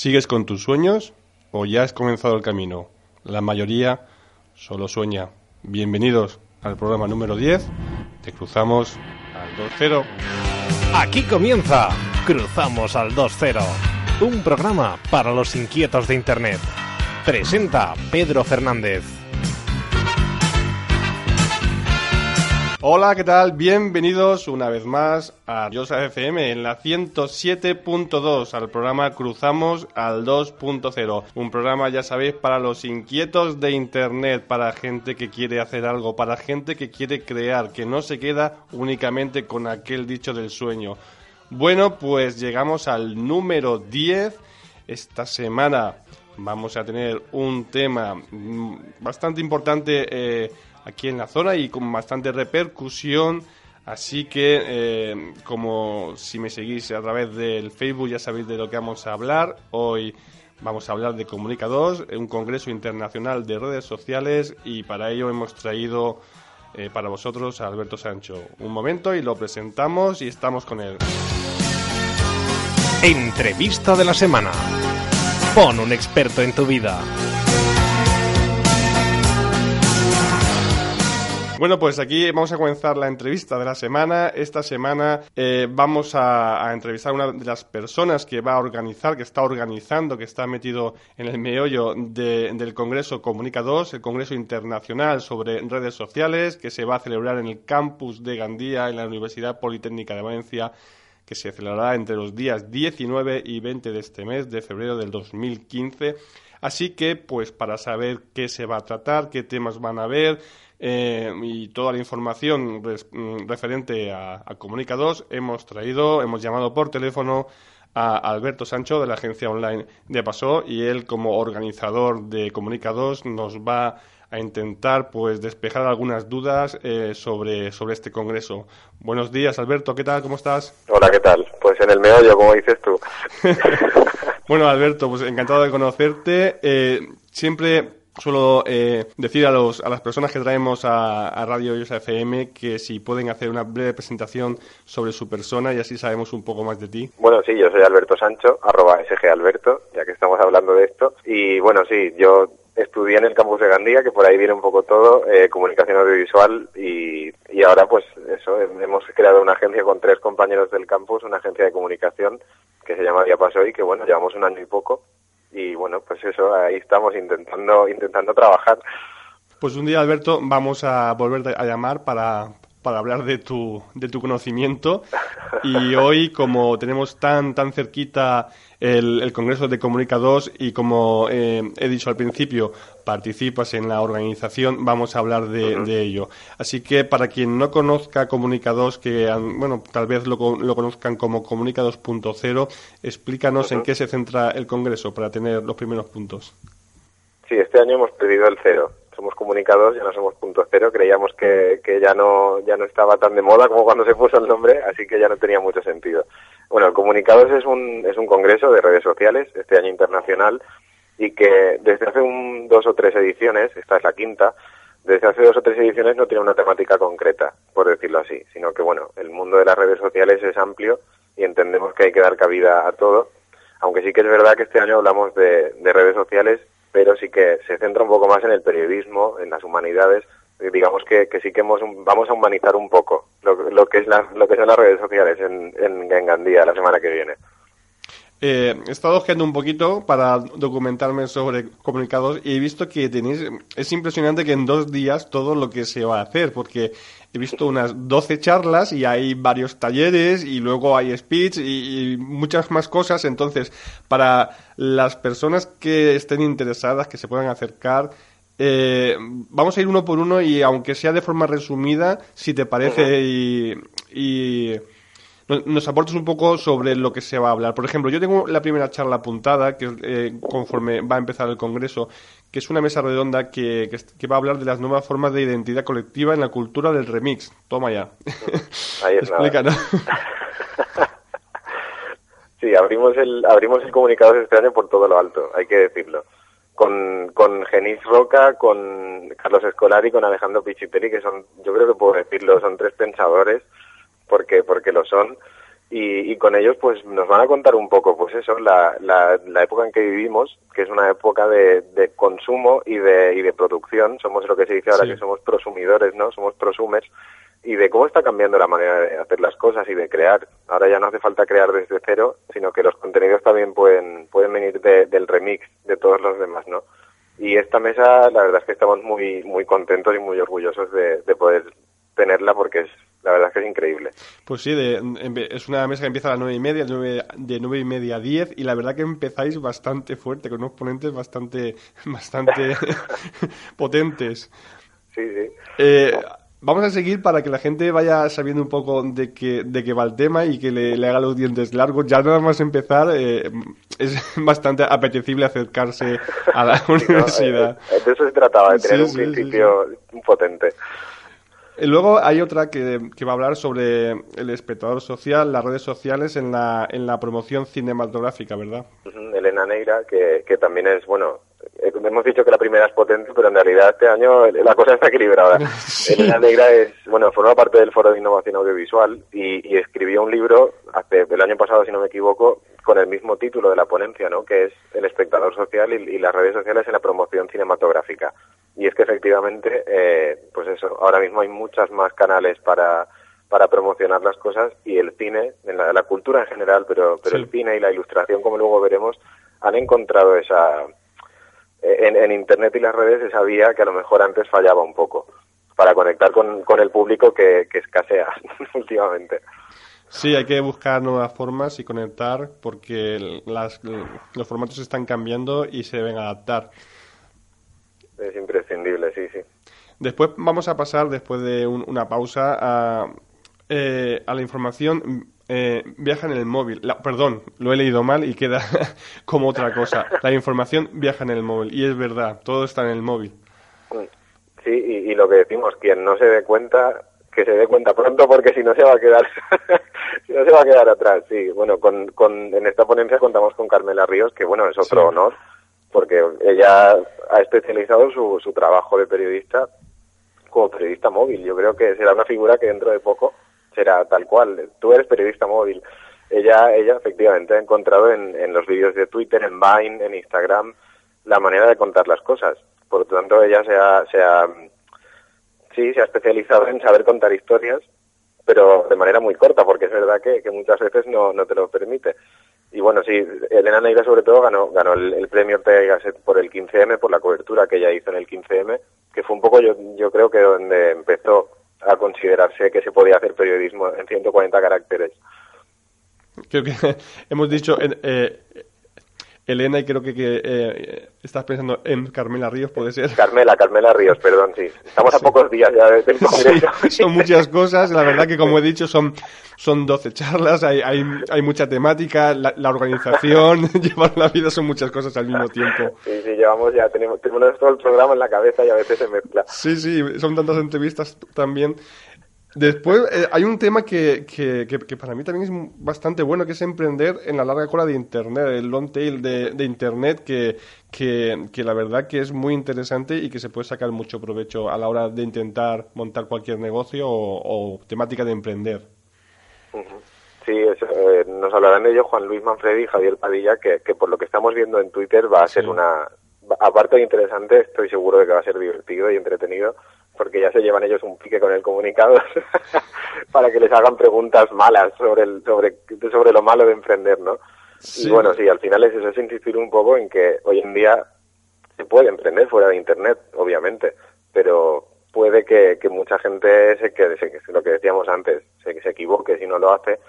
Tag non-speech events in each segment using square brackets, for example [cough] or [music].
¿Sigues con tus sueños o ya has comenzado el camino? La mayoría solo sueña. Bienvenidos al programa número 10. Te cruzamos al 2-0. Aquí comienza Cruzamos al 2-0. Un programa para los inquietos de Internet. Presenta Pedro Fernández. Hola, ¿qué tal? Bienvenidos una vez más a Yosa FM en la 107.2 al programa Cruzamos al 2.0. Un programa, ya sabéis, para los inquietos de Internet, para gente que quiere hacer algo, para gente que quiere crear, que no se queda únicamente con aquel dicho del sueño. Bueno, pues llegamos al número 10. Esta semana vamos a tener un tema mm, bastante importante. Eh, aquí en la zona y con bastante repercusión. Así que, eh, como si me seguís a través del Facebook, ya sabéis de lo que vamos a hablar. Hoy vamos a hablar de Comunica 2, un congreso internacional de redes sociales, y para ello hemos traído eh, para vosotros a Alberto Sancho. Un momento y lo presentamos y estamos con él. Entrevista de la semana. Pon un experto en tu vida. Bueno, pues aquí vamos a comenzar la entrevista de la semana. Esta semana eh, vamos a, entrevistar a una de las personas que va a organizar, que está organizando, que está metido en el meollo del Congreso Comunica 2, el Congreso Internacional sobre Redes Sociales, que se va a celebrar en el campus de Gandía, en la Universidad Politécnica de Valencia que se celebrará entre los días 19 y 20 de este mes de febrero del 2015. Así que, pues para saber qué se va a tratar, qué temas van a haber, eh, y toda la información mm, referente a, a Comunica 2 hemos traído, hemos llamado por teléfono a Alberto Sancho de la agencia online de Paso y él como organizador de Comunica 2 nos va a intentar pues despejar algunas dudas eh, sobre, sobre este congreso. Buenos días, Alberto, ¿qué tal? ¿Cómo estás? Hola, ¿qué tal? Pues en el meollo, como dices tú. [laughs] bueno, Alberto, pues encantado de conocerte. Eh, siempre suelo eh, decir a, los, a las personas que traemos a, Radio Yosa FM que si pueden hacer una breve presentación sobre su persona y así sabemos un poco más de ti. Bueno, sí, yo soy Alberto Sancho, arroba sgalberto, ya que estamos hablando de esto. Y bueno, sí, yo estudié en el campus de Gandía, que por ahí viene un poco todo, eh, comunicación audiovisual y, y ahora pues eso, hemos creado una agencia con tres compañeros del campus, una agencia de comunicación que se llama Diapaso y que bueno, llevamos un año y poco y bueno, pues eso, ahí estamos intentando, intentando trabajar. Pues un día, Alberto, vamos a volver a llamar para, para hablar de tu, de tu conocimiento. Y hoy, como tenemos tan, tan cerquita el, Congreso de Comunicados y como eh, he dicho al principio, participas en la organización, vamos a hablar de, ello. Así que para quien no conozca Comunicados, que bueno, tal vez lo, lo conozcan como Comunica 2.0, explícanos en qué se centra el Congreso para tener los primeros puntos. Sí, este año hemos perdido el cero somos comunicados, ya no somos punto cero, creíamos que, que ya no ya no estaba tan de moda como cuando se puso el nombre, así que ya no tenía mucho sentido. Bueno, el Comunicados es un, es un congreso de redes sociales, este año internacional, y que desde hace un, dos o tres ediciones, esta es la quinta, desde hace dos o tres ediciones no tiene una temática concreta, por decirlo así, sino que bueno, el mundo de las redes sociales es amplio y entendemos que hay que dar cabida a todo, aunque sí que es verdad que este año hablamos de, de redes sociales pero sí que se centra un poco más en el periodismo, en las humanidades. Digamos que, que sí que hemos, vamos a humanizar un poco lo, lo que es lo que son las redes sociales en, en, en Gandía la semana que viene. Eh, he estado ojeando un poquito para documentarme sobre comunicados y he visto que tenéis, es impresionante que en dos días todo lo que se va a hacer, porque he visto unas 12 charlas y hay varios talleres y luego hay speech y, muchas más cosas. Entonces, para las personas que estén interesadas, que se puedan acercar, eh, vamos a ir uno por uno y aunque sea de forma resumida, si te parece, y nos aportes un poco sobre lo que se va a hablar. Por ejemplo, yo tengo la primera charla apuntada, que eh, conforme va a empezar el Congreso, que es una mesa redonda que, que, va a hablar de las nuevas formas de identidad colectiva en la cultura del remix. Toma ya. [laughs] Ahí es Explícanos. [laughs] sí, abrimos el, abrimos el comunicado este año por todo lo alto, hay que decirlo. Con, con Genis Roca, con Carlos Escolari, con Alejandro Pichiperi, que son, yo creo que puedo decirlo, son tres pensadores porque, porque lo son. y, con ellos pues nos van a contar un poco pues eso la, la, la época en que vivimos que es una época de, de consumo y de, y de producción. Somos lo que se dice ahora que somos prosumidores no somos prosumers. Y de cómo está cambiando la manera de hacer las cosas y de crear. Ahora ya no hace falta crear desde cero sino que los contenidos también pueden pueden venir del remix de todos los demás no y esta mesa la verdad es que estamos muy muy contentos y muy orgullosos de, de poder tenerla porque es la verdad es que es increíble. Pues sí, es una mesa que empieza a las nueve y media, de nueve y media a diez, y la verdad que empezáis bastante fuerte, con unos ponentes bastante, [laughs] bastante [laughs] potentes. Sí, sí. Eh, vamos a seguir para que la gente vaya sabiendo un poco de qué, de qué va el tema y que le, haga los dientes largos. Ya nada más empezar, eh, es [laughs] bastante apetecible acercarse a la universidad. Eh, de eso se trataba, de tener un principio potente. Y luego hay otra que, va a hablar sobre el espectador social, las redes sociales en la, en la promoción cinematográfica, ¿verdad? Elena Neira, que, que también es, bueno, eh, hemos dicho que la primera es potente, pero en realidad este año la cosa está equilibrada. [laughs] Elena Negra es, bueno, forma parte del Foro de Innovación Audiovisual y, y, escribió un libro hace el año pasado, si no me equivoco, con el mismo título de la ponencia, ¿no? Que es El espectador social y, y las redes sociales en la promoción cinematográfica. Y es que efectivamente, eh, pues eso, ahora mismo hay muchas más canales para, para promocionar las cosas y el cine, en la, cultura en general, pero, pero el cine y la ilustración, como luego veremos, han encontrado esa, en, en, Internet y las redes esa vía que a lo mejor antes fallaba un poco para conectar con, con el público que, que escasea [laughs] últimamente. Sí, hay que buscar nuevas formas y conectar porque las, los formatos están cambiando y se deben adaptar. Es imprescindible, sí, sí. Después vamos a pasar, después de una pausa, a, eh, a la información eh, viaja en el móvil. perdón, lo he leído mal y queda [laughs] como otra cosa. La información viaja en el móvil y es verdad, todo está en el móvil. Sí, y, lo que decimos, quien no se dé cuenta, que se dé cuenta pronto porque si no se va a quedar, [laughs] si no se va a quedar atrás. Sí, bueno, con, con, en esta ponencia contamos con Carmela Ríos, que bueno, es otro honor porque ella ha especializado su, su trabajo de periodista como periodista móvil. Yo creo que será una figura que dentro de poco será tal cual. Tú eres periodista móvil. Ella, ella efectivamente ha encontrado en, en los vídeos de Twitter, en Vine, en Instagram, la manera de contar las cosas. Por lo tanto, ella se ha, se ha, sí, se ha especializado en saber contar historias, pero de manera muy corta, porque es verdad que, que muchas veces no, no te lo permite. Y bueno, sí, Elena Neira sobre todo ganó, ganó el, premio Ortega por el 15M, por la cobertura que ella hizo en el 15M, que fue un poco yo, yo creo que donde empezó a considerarse que se podía hacer periodismo en 140 caracteres. Creo que [laughs] hemos dicho, eh, Elena, y creo que, eh, estás pensando en Carmela Ríos, ¿puede ser? Carmela, Carmela Ríos, perdón, sí. Estamos a pocos días ya de, sí, [laughs] son muchas cosas, la verdad que como he dicho son, son 12 charlas, hay, hay, hay mucha temática, la, organización, [laughs] llevar la vida son muchas cosas al mismo tiempo. Sí, sí, llevamos ya, tenemos, tenemos todo el programa en la cabeza y a veces se mezcla. Sí, sí, son tantas entrevistas también. Después eh, hay un tema que, que, que, para mí también es bastante bueno, que es emprender en la larga cola de Internet, el long tail de, de Internet, que, que, la verdad que es muy interesante y que se puede sacar mucho provecho a la hora de intentar montar cualquier negocio o, temática de emprender. Sí, eh, nos hablarán de ello Juan Luis Manfredi y Javier Padilla, que, que por lo que estamos viendo en Twitter va a ser una, aparte de interesante, estoy seguro de que va a ser divertido y entretenido porque ya se llevan ellos un pique con el comunicado [laughs] para que les hagan preguntas malas sobre el, sobre, sobre lo malo de emprender, ¿no? Y bueno, sí, al final es eso, es insistir un poco en que hoy en día se puede emprender fuera de Internet, obviamente, pero puede que, que mucha gente se quede, se, lo que decíamos antes, se, se equivoque si no lo hace,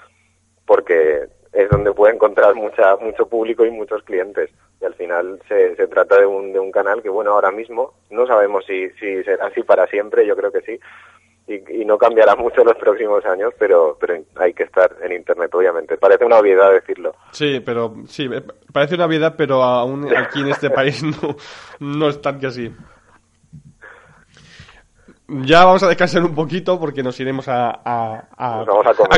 porque es donde puede encontrar mucha, mucho público y muchos clientes y al final se, se trata de un, de un canal que, bueno, ahora mismo no sabemos si, si será así para siempre, yo creo que sí, y, y, no cambiará [laughs] mucho en los próximos años, pero, pero hay que estar en Internet, obviamente. Parece una obviedad decirlo. Sí, pero sí, eh, parece una obviedad, pero aún aquí en este [laughs] país no, no es tan que así. Ya vamos a descansar un poquito porque nos iremos a, a, a,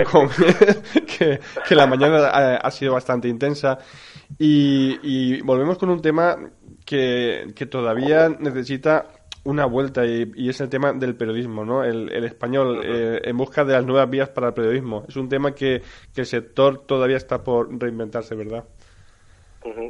comer, [laughs] que, que, la mañana ha, sido bastante intensa. Y, y volvemos con un tema que, que todavía necesita una vuelta y, es el tema del periodismo, ¿no? El, español eh, en busca de las nuevas vías para el periodismo. Es un tema que, que el sector todavía está por reinventarse, ¿verdad?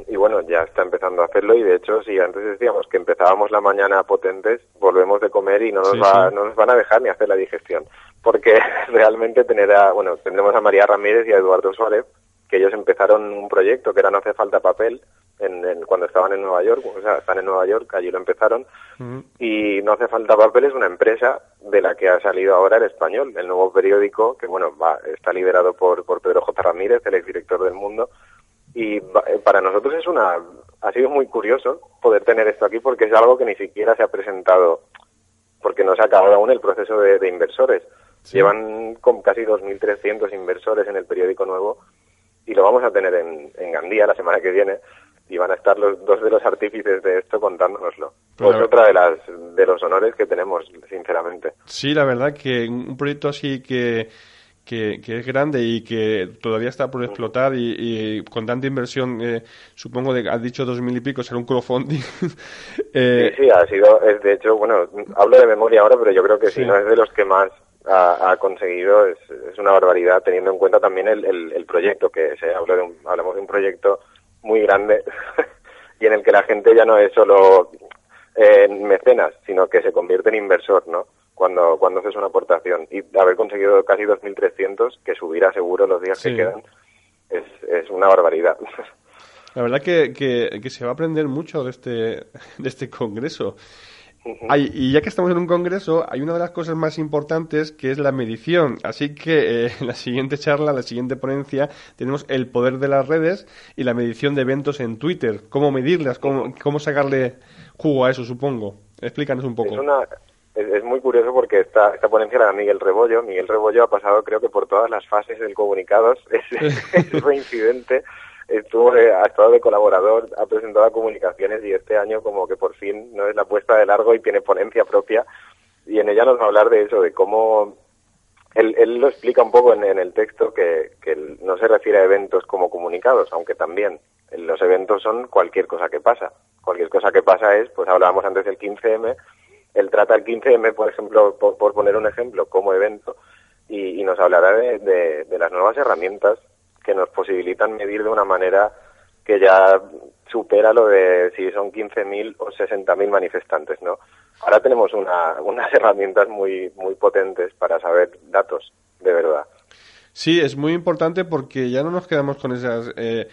Y bueno, ya está empezando a hacerlo y de hecho, si antes decíamos que empezábamos la mañana potentes, volvemos de comer y no nos, va, no nos van a dejar ni hacer la digestión. Porque [laughs] realmente tener a, bueno, tendremos a María Ramírez y a Eduardo Suárez, que ellos empezaron un proyecto que era No hace falta papel, en, cuando estaban en Nueva York, o sea, están en Nueva York, allí lo empezaron, y No hace falta papel es una empresa de la que ha salido ahora el español, el nuevo periódico, que bueno, va, está liderado por, por Pedro J. Ramírez, el exdirector del Mundo, y eh, para nosotros es una ha sido muy curioso poder tener esto aquí porque es algo que ni siquiera se ha presentado porque no se ha acabado aún el proceso de, inversores. Llevan con casi 2.300 inversores en el periódico nuevo y lo vamos a tener en, en Gandía la semana que viene y van a estar los dos de los artífices de esto contándonoslo. Pues otra de las de los honores que tenemos, sinceramente. Sí, la verdad que un proyecto así que que, es grande y que todavía está por explotar y, con tanta inversión, eh, supongo, de, has dicho dos mil y pico, será un crowdfunding. [laughs] eh, sí, sí, ha sido, es de hecho, bueno, hablo de memoria ahora, pero yo creo que sí, no es de los que más ha, conseguido, es, es, una barbaridad, teniendo en cuenta también el, el, proyecto, que se habla de un, hablamos de un proyecto muy grande [laughs] y en el que la gente ya no es solo eh, mecenas, sino que se convierte en inversor, ¿no? Cuando, cuando haces una aportación. Y haber conseguido casi 2.300, que subirá seguro los días que quedan, es, es una barbaridad. [laughs] La verdad que, que, se va a aprender mucho de este, de este congreso. y ya que estamos en un congreso, hay una de las cosas más importantes que es la medición. Así que eh, en la siguiente charla, la siguiente ponencia, tenemos el poder de las redes y la medición de eventos en Twitter. ¿Cómo medirlas? ¿Cómo, cómo sacarle jugo a eso, supongo? Explícanos un poco. Es una, es, muy curioso porque esta, esta ponencia era de Miguel Rebollo. Miguel Rebollo ha pasado creo que por todas las fases del comunicados. [laughs] Es, es reincidente. Estuvo, eh, ha estado de colaborador, ha presentado comunicaciones y este año como que por fin no es la puesta de largo y tiene ponencia propia. Y en ella nos va a hablar de eso, de cómo él, lo explica un poco en, en el texto que, que no se refiere a eventos como comunicados, aunque también los eventos son cualquier cosa que pasa. Cualquier cosa que pasa es, pues hablábamos antes del 15M, el 15M, por ejemplo, por, poner un ejemplo, como evento, y, nos hablará de, las nuevas herramientas que nos posibilitan medir de una manera que ya supera lo de si son 15.000 o 60.000 manifestantes, ¿no? Ahora tenemos una, [laughs] unas herramientas muy, muy potentes para saber datos, de verdad. Sí, es muy importante porque ya no nos quedamos con esas... Eh,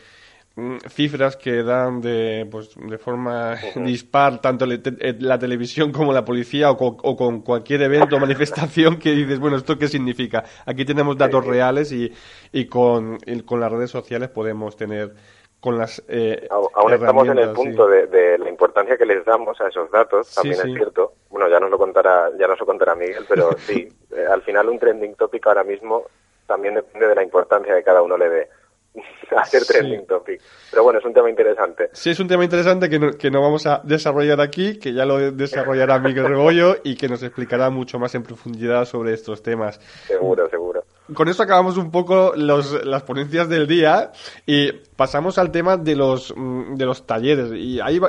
cifras que dan de, pues, de forma [laughs] dispar tanto eh, la televisión como la policía o con, cualquier evento o [laughs] manifestación que dices, bueno, ¿esto qué significa? Aquí tenemos datos reales y, y, con, con las redes sociales podemos tener con las eh, aún estamos en el punto de, la importancia que les damos a esos datos también es cierto. Bueno ya nos lo contará ya nos lo contará Miguel pero [laughs] sí eh, al final un trending topic ahora mismo también depende de la importancia que cada uno le dé [laughs] hacer trending topic. Pero bueno, es un tema interesante. Sí, es un tema interesante que no, que no vamos a desarrollar aquí, que ya lo desarrollará Miguel Rebollo y que nos explicará mucho más en profundidad sobre estos temas. Seguro, seguro. Con esto acabamos un poco los, las ponencias del día y pasamos al tema de los, mm, de los talleres. Y hay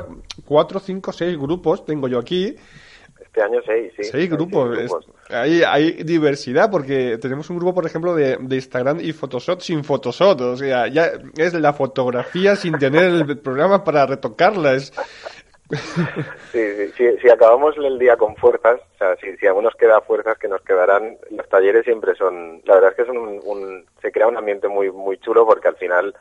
cuatro, cinco, seis grupos, tengo yo aquí, este año seis, sí. Seis grupos. hay, hay, diversidad porque tenemos un grupo, por ejemplo, de, de Instagram y Photoshop sin Photoshop. O sea, ya es la fotografía sin tener el programa para retocarla. Es... Sí, sí, si, acabamos el día con fuerzas, o sea, si, si aún nos queda fuerzas que nos quedarán, los talleres siempre son, la verdad es que son un, se crea un ambiente muy, muy chulo porque al final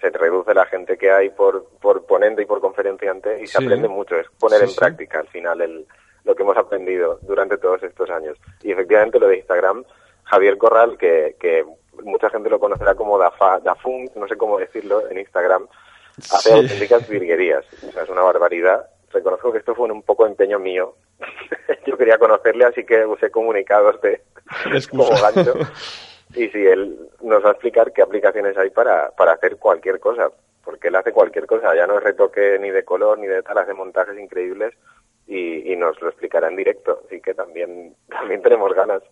se reduce la gente que hay por, por ponente y por conferenciante y se aprende mucho, es poner en práctica al final el, lo que hemos aprendido durante todos estos años. Y efectivamente lo de Instagram, Javier Corral, que, que mucha gente lo conocerá como Dafa, Dafun, no sé cómo decirlo en Instagram, hace auténticas virguerías. O sea, es una barbaridad. Reconozco que esto fue un poco empeño mío. [laughs] Yo quería conocerle, así que usé comunicados de como gancho. Y sí, él nos va a explicar qué aplicaciones hay para, para hacer cualquier cosa, porque él hace cualquier cosa, ya no es retoque ni de color ni de tal, hace montajes increíbles y, nos lo explicará en directo, así que también, [laughs] también tenemos ganas.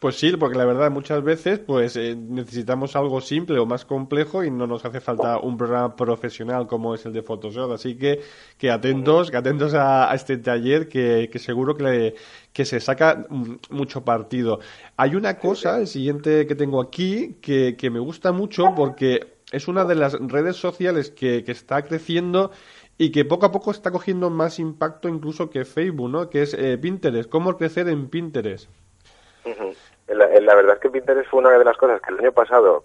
Pues sí, porque la verdad muchas veces pues eh, necesitamos algo simple o más complejo y no nos hace falta un programa profesional como es el de Photoshop. Así que, que atentos, que atentos a, este taller que, que seguro que, que se saca mucho partido. Hay una cosa, el siguiente que tengo aquí, que, que me gusta mucho porque es una de las redes sociales que, que está creciendo y que poco a poco está cogiendo más impacto incluso que Facebook, ¿no? Que es eh, Pinterest. ¿Cómo crecer en Pinterest? la, verdad es que Pinterest fue una de las cosas que el año pasado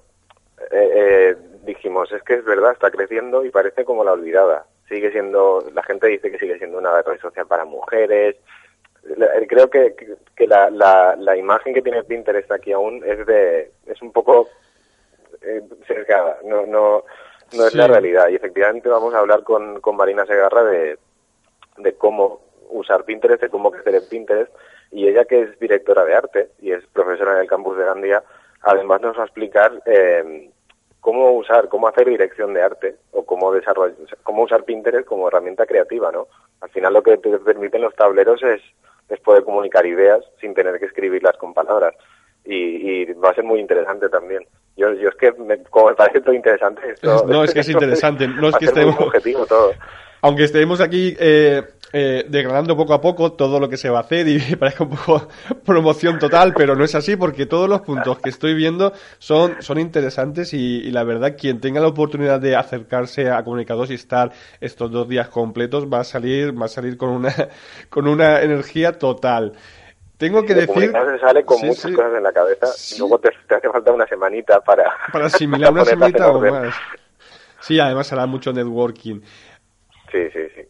eh, eh, dijimos, es que es verdad, está creciendo y parece como la olvidada. Sigue siendo, la gente dice que sigue siendo una red social para mujeres. Creo que, la, imagen que tiene Pinterest aquí aún es de, es un poco eh, sesgada, no, no, es la realidad. Y efectivamente vamos a hablar con, con Marina Segarra de, de cómo usar Pinterest, de cómo crecer en Pinterest y ella que es directora de arte y es profesora en el campus de Gandía, además nos va a explicar eh, cómo usar, cómo hacer dirección de arte o cómo desarrollar, cómo usar Pinterest como herramienta creativa, ¿no? Al final lo que te permiten los tableros es, es poder comunicar ideas sin tener que escribirlas con palabras y, va a ser muy interesante también. Yo, yo es que me, como me parece todo interesante esto, [laughs] no es que es [laughs] interesante no es que estemos objetivo todo aunque estemos aquí eh, eh, degradando poco a poco todo lo que se va a hacer y [laughs] parece un poco promoción total, pero no es así porque todos los puntos que estoy viendo son, son interesantes y, la verdad quien tenga la oportunidad de acercarse a Comunicados y estar estos dos días completos va a salir, va a salir con una, con una energía total. Tengo que decir. Se sale con muchas cosas en la cabeza y luego te, hace falta una semanita para. [laughs] Para asimilar [laughs] una semanita o más. Sí, además hará mucho networking. Sí, sí, sí.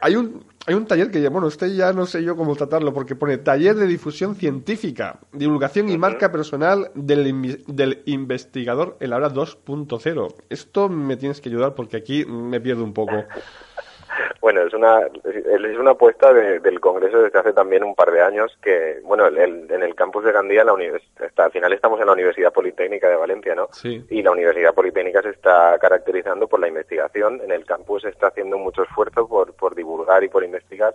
Hay un, hay un taller que, bueno, este ya no sé yo cómo tratarlo, porque pone taller de difusión científica, divulgación y marca personal del, del investigador en la hora 2.0. Esto me tienes que ayudar porque aquí me pierdo un poco. Bueno, es una, es una apuesta del Congreso desde hace también un par de años que, bueno, en el campus de Gandía, la al final estamos en la Universidad Politécnica de Valencia, ¿no? Sí. Y la Universidad Politécnica se está caracterizando por la investigación. En el campus se está haciendo mucho esfuerzo por, por divulgar y por investigar.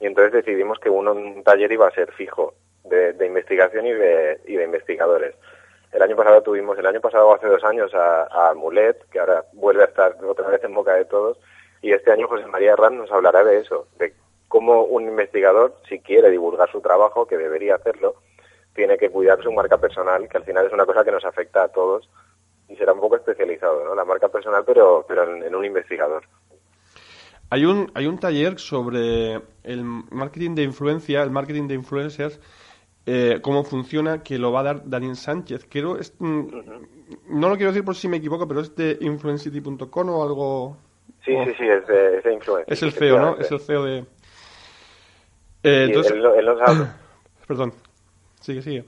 Y entonces decidimos que uno, un taller iba a ser fijo de, investigación y de, y de investigadores. El año pasado tuvimos, el año pasado hace dos años, a, a Mulet, que ahora vuelve a estar otra vez en boca de todos, y este año José María Herrán nos hablará de eso, de cómo un investigador, si quiere divulgar su trabajo, que debería hacerlo, tiene que cuidar su marca personal, que al final es una cosa que nos afecta a todos y será un poco especializado, ¿no? La marca personal, pero, pero en, un investigador. Hay un, hay un taller sobre el marketing de influencia, el marketing de influencers, eh, cómo funciona, que lo va a dar Daniel Sánchez. Quiero, mm, no lo quiero decir por si me equivoco, pero es de influencity.com o algo Sí, sí, sí, es de, es influencer. Es el CEO, ¿no? Es el CEO de... Eh, entonces... él, nos habla... [coughs] Perdón, sigue, sigue.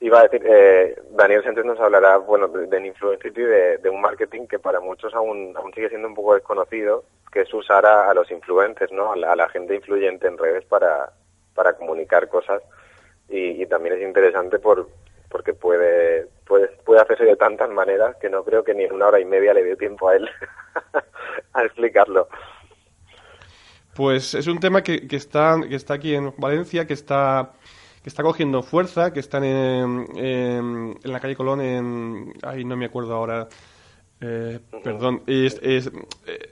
Iba a decir, eh, Daniel Sánchez nos hablará, bueno, de, de y de, de, un marketing que para muchos aún, aún sigue siendo un poco desconocido, que es usar a, los influencers, ¿no? A la, gente influyente en redes para, para comunicar cosas. Y, y también es interesante por, porque puede, puede, puede hacerse de tantas maneras que no creo que ni en una hora y media le dé tiempo a él [laughs] a explicarlo. Pues es un tema que, que, está, que está aquí en Valencia, que está que está cogiendo fuerza, que están en, en, la calle Colón, en... Ay, no me acuerdo ahora. Eh, perdón. Es, es,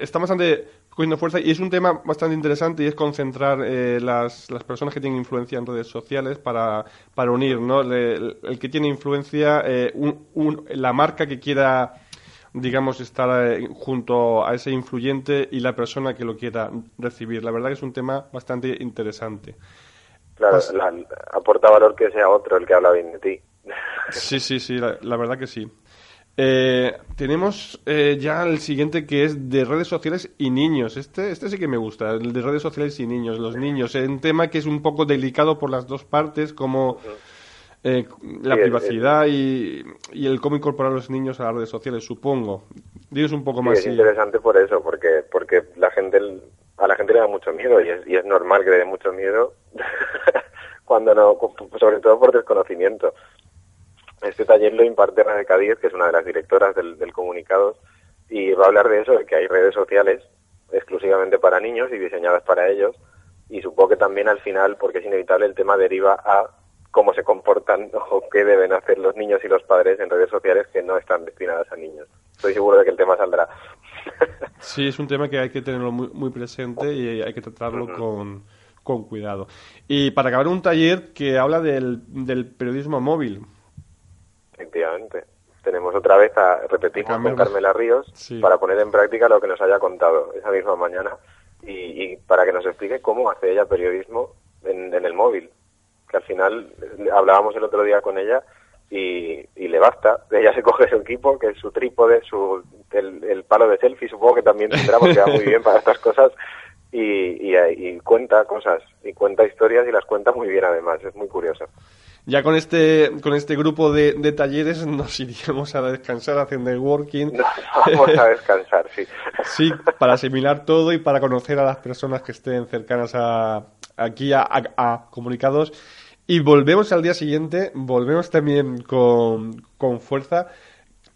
está bastante cogiendo fuerza y es un tema bastante interesante y es concentrar eh, las, las, personas que tienen influencia en redes sociales para, para unir, ¿no? El, que tiene influencia, eh, un, la marca que quiera, digamos, estar eh, junto a ese influyente y la persona que lo quiera recibir. La verdad que es un tema bastante interesante. Claro, aporta valor que sea otro el que habla bien de ti. [laughs] Sí, sí, sí, la verdad que sí. Eh, tenemos eh, ya el siguiente que es de redes sociales y niños. Este, este sí que me gusta, el de redes sociales y niños, los niños. Es un tema que es un poco delicado por las dos partes, como eh, la privacidad Y, y, el cómo incorporar a los niños a las redes sociales, supongo. Dios un poco más. es interesante por eso, porque, porque la gente, a la gente le da mucho miedo y es, y es normal que le dé mucho miedo [laughs] cuando no, sobre todo por desconocimiento. Este taller lo imparte René Cádiz, que es una de las directoras del, del comunicado, y va a hablar de eso, de que hay redes sociales exclusivamente para niños y diseñadas para ellos, y supongo que también al final, porque es inevitable, el tema deriva a cómo se comportan [laughs] o qué deben hacer los niños y los padres en redes sociales que no están destinadas a niños. Estoy seguro de que el tema saldrá. [laughs] Sí, es un tema que hay que tenerlo muy, muy presente y hay que tratarlo con, con cuidado. Y para acabar, un taller que habla del, del periodismo móvil. Efectivamente. Tenemos otra vez a repetir con Carmela Ríos para poner en práctica lo que nos haya contado esa misma mañana y, para que nos explique cómo hace ella periodismo en, en el móvil. Que al final hablábamos el otro día con ella y, le basta. [laughs] Ella se coge su equipo, que es su trípode, su, el, palo de selfie, supongo que también tendrá, porque va muy bien para estas [laughs] cosas, y, y, cuenta cosas, y cuenta historias y las cuenta muy bien además, es muy curioso. Ya con este, con este grupo de, de talleres [laughs] nos iríamos a descansar haciendo networking. [laughs] vamos a descansar, sí. [laughs] Sí, para asimilar todo y para conocer a las personas que estén cercanas a, aquí a, a comunicados y volvemos al día siguiente, volvemos también con, con fuerza,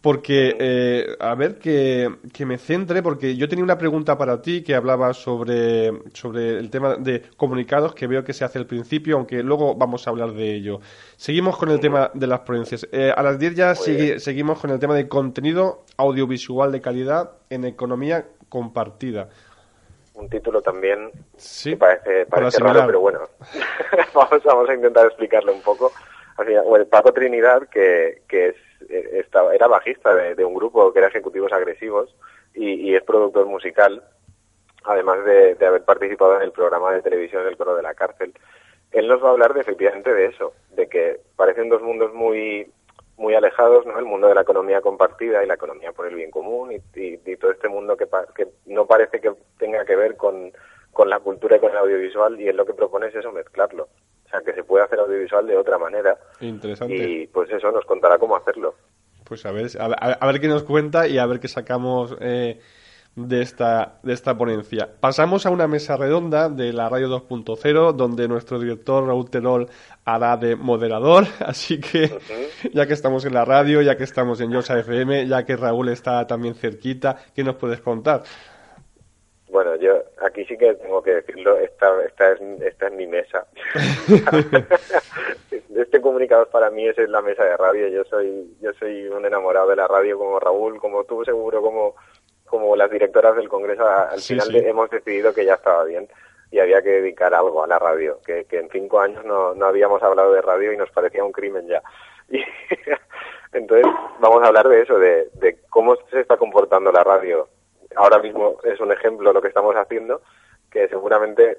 porque, eh, a ver, que, que, me centre, porque yo tenía una pregunta para ti que hablaba sobre, sobre el tema de comunicados, que veo que se hace al principio, aunque luego vamos a hablar de ello. Seguimos con el tema de las provincias. Eh, a las 10 ya seguimos con el tema de contenido audiovisual de calidad en economía compartida un título también que parece, parece raro, pero bueno, [laughs] vamos, vamos a intentar explicarlo un poco. Bueno, Paco Trinidad, que, que es, estaba, era bajista de, un grupo que era Ejecutivos Agresivos y, es productor musical, además de, haber participado en el programa de televisión El Coro de la Cárcel. Él nos va a hablar de efectivamente de eso, de que parecen dos mundos muy muy alejados, ¿no? El mundo de la economía compartida y la economía por el bien común y, todo este mundo que, que no parece que tenga que ver con, con la cultura y con el audiovisual y es lo que propone es eso, mezclarlo. O sea, que se puede hacer audiovisual de otra manera. Interesante. Y pues eso nos contará cómo hacerlo. Pues a ver, a, ver qué nos cuenta y a ver qué sacamos eh, de esta, de esta ponencia. Pasamos a una mesa redonda de la radio 2.0, donde nuestro director Raúl Terol hará de moderador. [laughs] Así que, ya que estamos en la radio, ya que estamos en Yosa FM, ya que Raúl está también cerquita, ¿qué nos puedes contar? Bueno, yo aquí sí que tengo que decirlo, esta, esta, es, esta es mi mesa. [laughs] este comunicador para mí es la mesa de radio. Yo soy, yo soy un enamorado de la radio como Raúl, como tú seguro, como como las directoras del Congreso, al final hemos decidido que ya estaba bien y había que dedicar algo a la radio, que, que en cinco años no, no habíamos hablado de radio y nos parecía un crimen ya. [laughs] Y entonces vamos a hablar de eso, de, de cómo se está comportando la radio. Ahora mismo es un ejemplo lo que estamos haciendo, que seguramente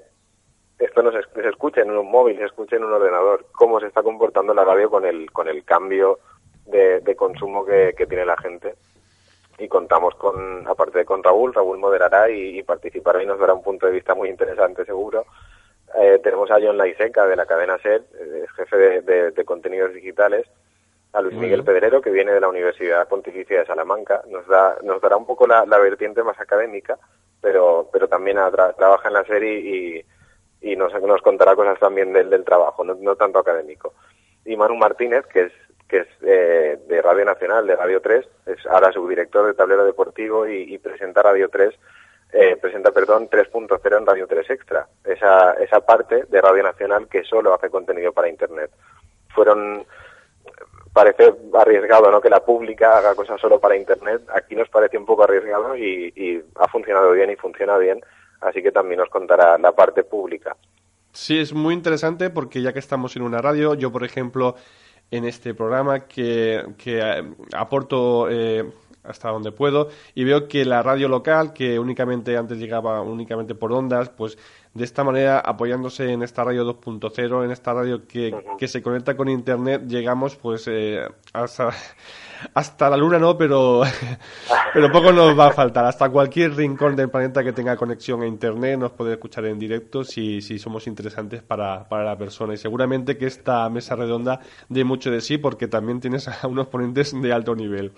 esto no se, se escucha en un móvil, se escucha en un ordenador, cómo se está comportando la radio con el, con el cambio de, de consumo que, tiene la gente y contamos con, aparte de con Raúl, Raúl moderará y, participará y nos dará un punto de vista muy interesante seguro. Eh, tenemos a John Laiseca de la cadena SER, eh, jefe de, contenidos digitales, a Luis Miguel Pedrero, que viene de la Universidad Pontificia de Salamanca, nos, da, nos dará un poco la, vertiente más académica, pero, pero también trabaja en la serie y, y nos, nos contará cosas también del, del trabajo, no, no tanto académico. Y Manu Martínez, que es que es eh, de Radio Nacional, de Radio 3, es ahora subdirector de Tablero Deportivo y, presenta Radio 3, eh, presenta, perdón, 3.0 en Radio 3 Extra, esa, esa parte de Radio Nacional que solo hace contenido para Internet. Fueron, parece arriesgado, ¿no?, que la pública haga cosas solo para Internet, aquí nos parece un poco arriesgado y, ha funcionado bien y funciona bien, así que también nos contará la parte pública. Sí, es muy interesante porque ya que estamos en una radio, yo, por ejemplo, en este programa que, que eh, aporto eh, hasta donde puedo y veo que la radio local que únicamente antes llegaba únicamente por ondas pues de esta manera apoyándose en esta radio 2.0 en esta radio que, que, se conecta con internet llegamos pues eh, hasta [laughs] hasta la luna no, pero, [laughs] pero poco nos va a faltar. Hasta cualquier rincón del planeta que tenga conexión a Internet nos puede escuchar en directo si, si somos interesantes para, para la persona. Y seguramente que esta mesa redonda dé mucho de sí porque también tienes a unos ponentes de alto nivel.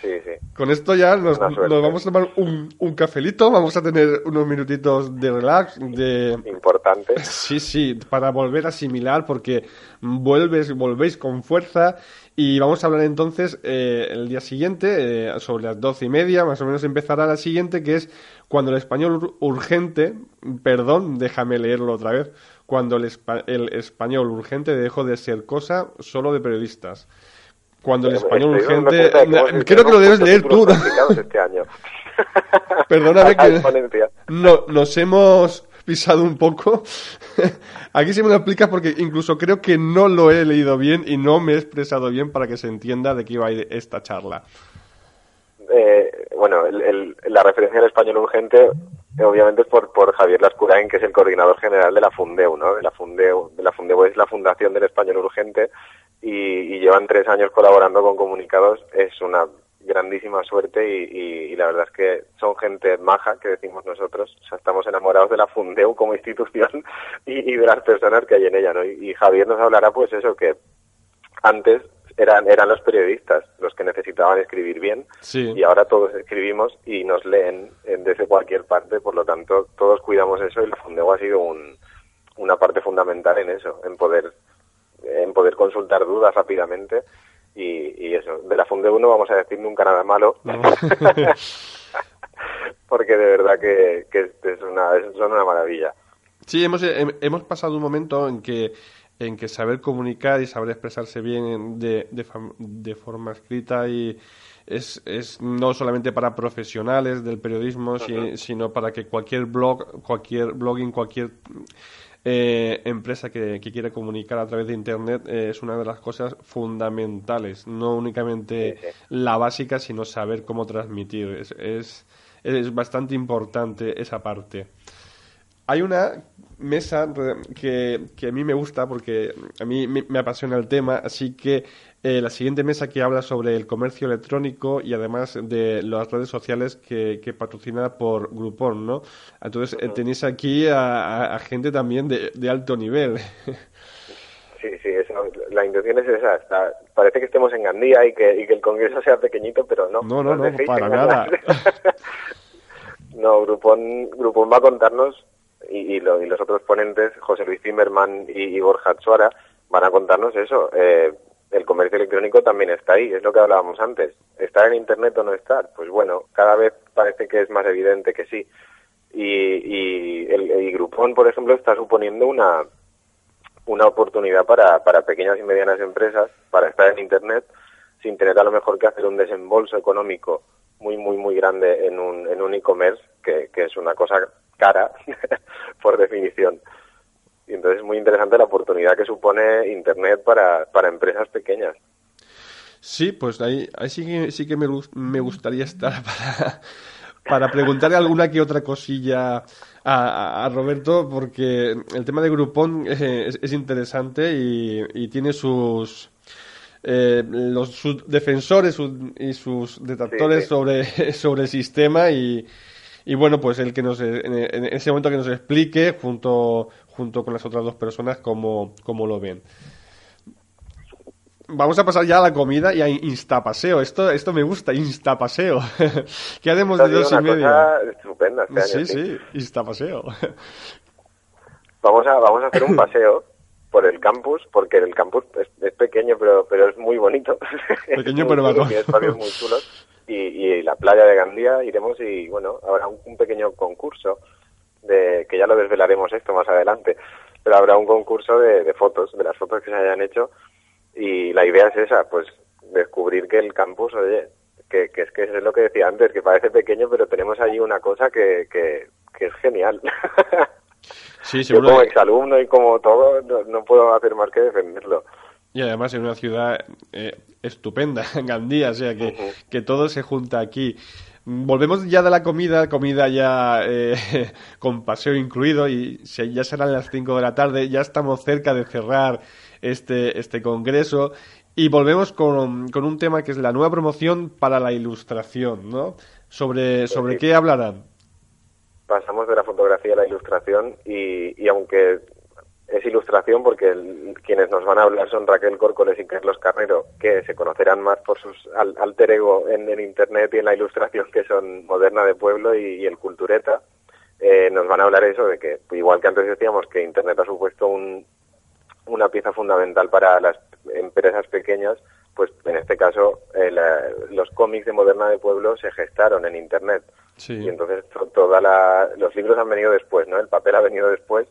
Sí, sí. Con esto ya nos, nos, vamos a tomar un, un cafelito, vamos a tener unos minutitos de relax, de... Importante. [laughs] Sí, sí, para volver a asimilar, porque vuelves, volvéis con fuerza y vamos a hablar entonces eh, el día siguiente, eh, sobre las doce y media, más o menos empezará la siguiente, que es Cuando el español urgente, perdón, déjame leerlo otra vez, cuando el, el español urgente dejó de ser cosa solo de periodistas. Cuando el español urgente... creo que lo debes leer tú. Este año. [laughs] [laughs] Perdóname que no, nos hemos pisado un poco. [laughs] Aquí se me lo explicas porque incluso creo que no lo he leído bien y no me he expresado bien para que se entienda de qué iba a ir esta charla. Eh, bueno, la referencia al español urgente obviamente es por, por Javier Lascurain, que es el coordinador general de la Fundeu, ¿no? De la Fundeu, de la Fundeu es la Fundación del Español Urgente y, llevan tres años colaborando con comunicados. Es una grandísima suerte y, la verdad es que son gente maja, que decimos nosotros. O sea, estamos enamorados de la Fundeu como institución [laughs] y, de las personas que hay en ella, ¿no? Y, Javier nos hablará, pues eso, que antes eran, eran los periodistas los que necesitaban escribir bien y ahora todos escribimos y nos leen desde cualquier parte, por lo tanto todos cuidamos eso y la Fundeu ha sido una parte fundamental en eso, en poder en poder consultar dudas rápidamente y, eso. De la Funde 1 vamos a decir nunca nada malo. [laughs] Porque de verdad que, es, una, son una maravilla. Sí, hemos, hemos pasado un momento en que en que saber comunicar y saber expresarse bien de, de, forma escrita y es, es, no solamente para profesionales del periodismo, sino para que cualquier blog, cualquier blogging, cualquier eh, empresa que, quiere comunicar a través de Internet eh, es una de las cosas fundamentales, no únicamente la básica, sino saber cómo transmitir. Es, es, es bastante importante esa parte. Hay una mesa que, que, a mí me gusta porque a mí me, apasiona el tema, así que eh, la siguiente mesa que habla sobre el comercio electrónico y además de las redes sociales que, que patrocina por Groupon, ¿no? Entonces eh, tenéis aquí a, gente también de, de, alto nivel. [laughs] Sí, sí, la intención es esa. parece que estemos en Gandía y que, y que el congreso sea pequeñito, pero no. No, no, no, para nada. [laughs] no, Groupon, Groupon va a contarnos y, y, los otros ponentes, José Luis Zimmerman y, Borja Tsuara, van a contarnos eso. Eh, el comercio electrónico también está ahí, es lo que hablábamos antes. ¿Estar en Internet o no estar? Pues bueno, cada vez parece que es más evidente que sí. Y, y el, Groupon, por ejemplo, está suponiendo una, una oportunidad para, para pequeñas y medianas empresas para estar en Internet sin tener a lo mejor que hacer un desembolso económico muy, muy, muy grande en un en un e-commerce, que, que es una cosa cara, [laughs] por definición. Y entonces es muy interesante la oportunidad que supone Internet para, para empresas pequeñas. Sí, pues ahí, ahí sí que, sí que me, me gustaría estar [laughs] para, para preguntarle alguna que otra cosilla a, a, Roberto, porque el tema de Groupon es, es interesante y, y, tiene sus, eh, los, sus defensores y sus detractores Sobre, [laughs] sobre el sistema y, y bueno, pues el que nos, en, ese momento que nos explique junto, junto con las otras dos personas cómo, cómo lo ven. Vamos a pasar ya a la comida y a instapaseo. Esto, esto me gusta, instapaseo. [laughs] ¿Qué haremos de dos y media? Estupenda este sí, sí, instapaseo. [laughs] Vamos a, vamos a hacer un paseo por el campus, porque el campus es, pequeño, pero, pero es muy bonito. [laughs] Pequeño, pero muy, espacios muy chulos y, la playa de Gandía iremos y bueno, habrá un, pequeño concurso de que ya lo desvelaremos esto más adelante, pero habrá un concurso de, fotos, de las fotos que se hayan hecho y la idea es esa, pues descubrir que el campus, oye, que, que es que es lo que decía antes, que parece pequeño, pero tenemos allí una cosa que, que, es genial. Sí, [laughs] Yo como exalumno y como todo, no puedo hacer más que defenderlo. Y además en una ciudad eh, estupenda, [laughs] Gandía, o sea que, que todo se junta aquí. Volvemos ya de la comida, comida ya eh, [laughs] con paseo incluido y ya serán las 5 de la tarde, ya estamos cerca de cerrar este, este congreso y volvemos con, con un tema que es la nueva promoción para la ilustración, ¿no? ¿Sobre, sobre qué hablarán? Pasamos de la fotografía a la ilustración y, y aunque es ilustración porque quienes nos van a hablar son Raquel Córcoles y Carlos Carrero, que se conocerán más por sus alter ego en, el Internet y en la ilustración, que son Moderna de Pueblo y, el Cultureta. Eh, nos van a hablar eso de que, igual que antes decíamos que Internet ha supuesto un, una pieza fundamental para las empresas pequeñas, pues en este caso eh, los cómics de Moderna de Pueblo se gestaron en Internet. Y entonces toda los libros han venido después, ¿no? El papel ha venido después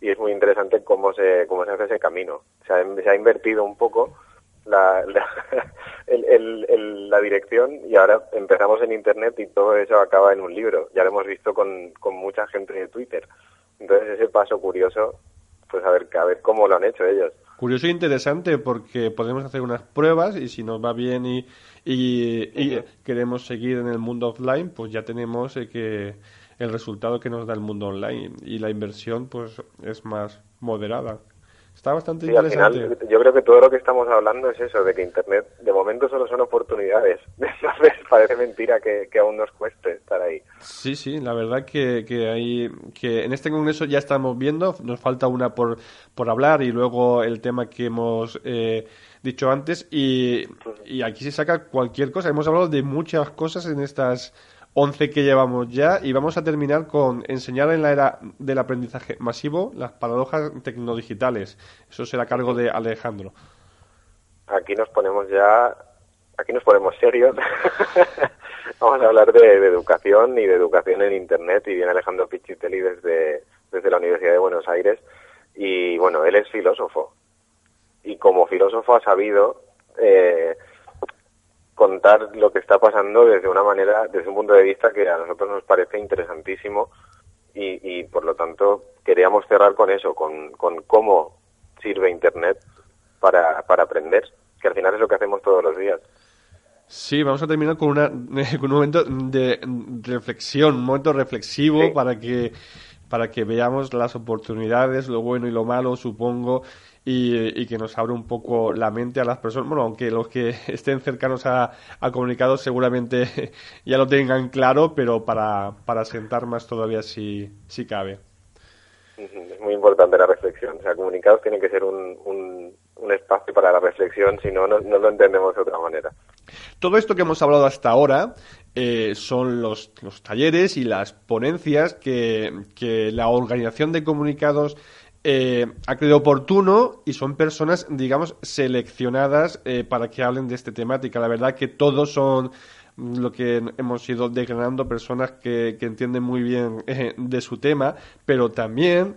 y es muy interesante cómo se, cómo se hace ese camino. Se ha, se ha invertido un poco la, la, [laughs] la dirección y ahora empezamos en Internet y todo eso acaba en un libro. Ya lo hemos visto con, con mucha gente de Twitter. Entonces ese paso curioso, pues a ver, a ver cómo lo han hecho ellos. Curioso e interesante porque podemos hacer unas pruebas y si nos va bien y, y, queremos seguir en el mundo offline, pues ya tenemos eh, que el resultado que nos da el mundo online y la inversión pues es más moderada. Está bastante interesante. yo creo que todo lo que estamos hablando es eso, de que Internet de momento solo son oportunidades. [laughs] Entonces parece mentira que, aún nos cueste estar ahí. Sí, sí, la verdad que, que, hay, que en este congreso ya estamos viendo, nos falta una por, por hablar y luego el tema que hemos eh, dicho antes y, y aquí se saca cualquier cosa. Hemos hablado de muchas cosas en estas 11 que llevamos ya y vamos a terminar con enseñar en la era del aprendizaje masivo las paradojas tecnodigitales. Eso será cargo de Alejandro. Aquí nos ponemos ya, aquí nos ponemos serios. [laughs] vamos a hablar de, educación y de educación en Internet y viene Alejandro Pichitelli desde, desde la Universidad de Buenos Aires y bueno, él es filósofo y como filósofo ha sabido eh, contar lo que está pasando desde una manera, desde un punto de vista que a nosotros nos parece interesantísimo y, por lo tanto queríamos cerrar con eso, con, cómo sirve Internet para, para aprender, que al final es lo que hacemos todos los días. Sí, vamos a terminar con, una, [laughs] con un momento de reflexión, un momento reflexivo para que para que veamos las oportunidades, lo bueno y lo malo, supongo, y, que nos abra un poco la mente a las personas. Bueno, aunque los que [laughs] estén cercanos a, a comunicados seguramente [laughs] ya lo tengan claro, pero para, para sentar más todavía si, si cabe. Es muy importante la reflexión. O sea, comunicados tiene que ser un, un, espacio para la reflexión, si no, no, lo entendemos de otra manera. Todo esto que hemos hablado hasta ahora eh, son los, los talleres y las ponencias que, que la organización de comunicados eh, ha creído oportuno y son personas, digamos, seleccionadas eh, para que hablen de esta temática. La verdad que todos son lo que hemos ido declarando personas que, entienden muy bien [laughs] eh, de su tema, pero también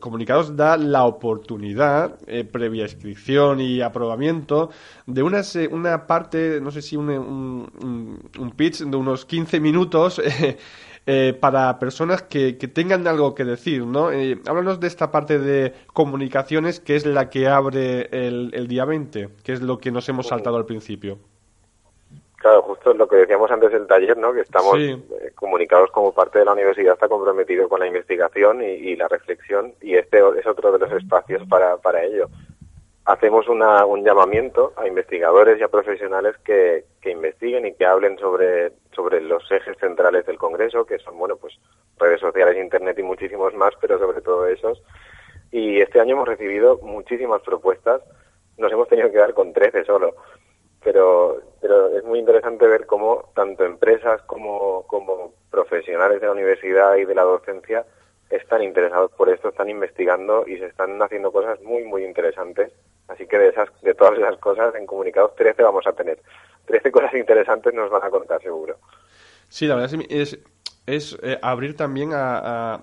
Comunicados da la oportunidad, previa inscripción y aprobamiento, de una, una parte, no sé si un, un, pitch de unos 15 minutos [laughs] eh, para personas que, tengan algo que decir, ¿no? Eh, háblanos de esta parte de comunicaciones que es la que abre el, día 20, que es lo que nos hemos saltado al principio. Claro, justo lo que decíamos antes del taller, ¿no? Que estamos eh, comunicados como parte de la universidad, está comprometido con la investigación y, la reflexión, y este es otro de los espacios para, para ello hacemos una, un llamamiento a investigadores y a profesionales que, que, investiguen y que hablen sobre, sobre los ejes centrales del Congreso, que son, bueno, pues redes sociales, Internet y muchísimos más, pero sobre todo esos. Y este año hemos recibido muchísimas propuestas, nos hemos tenido que dar con 13 solo, pero, pero es muy interesante ver cómo tanto empresas como, como profesionales de la universidad y de la docencia están interesados por esto, están investigando y se están haciendo cosas muy, muy interesantes Así que de, esas, de todas esas cosas, en Comunicados 13 vamos a tener. 13 cosas interesantes nos van a contar, seguro. Sí, la verdad es, es eh, abrir también a,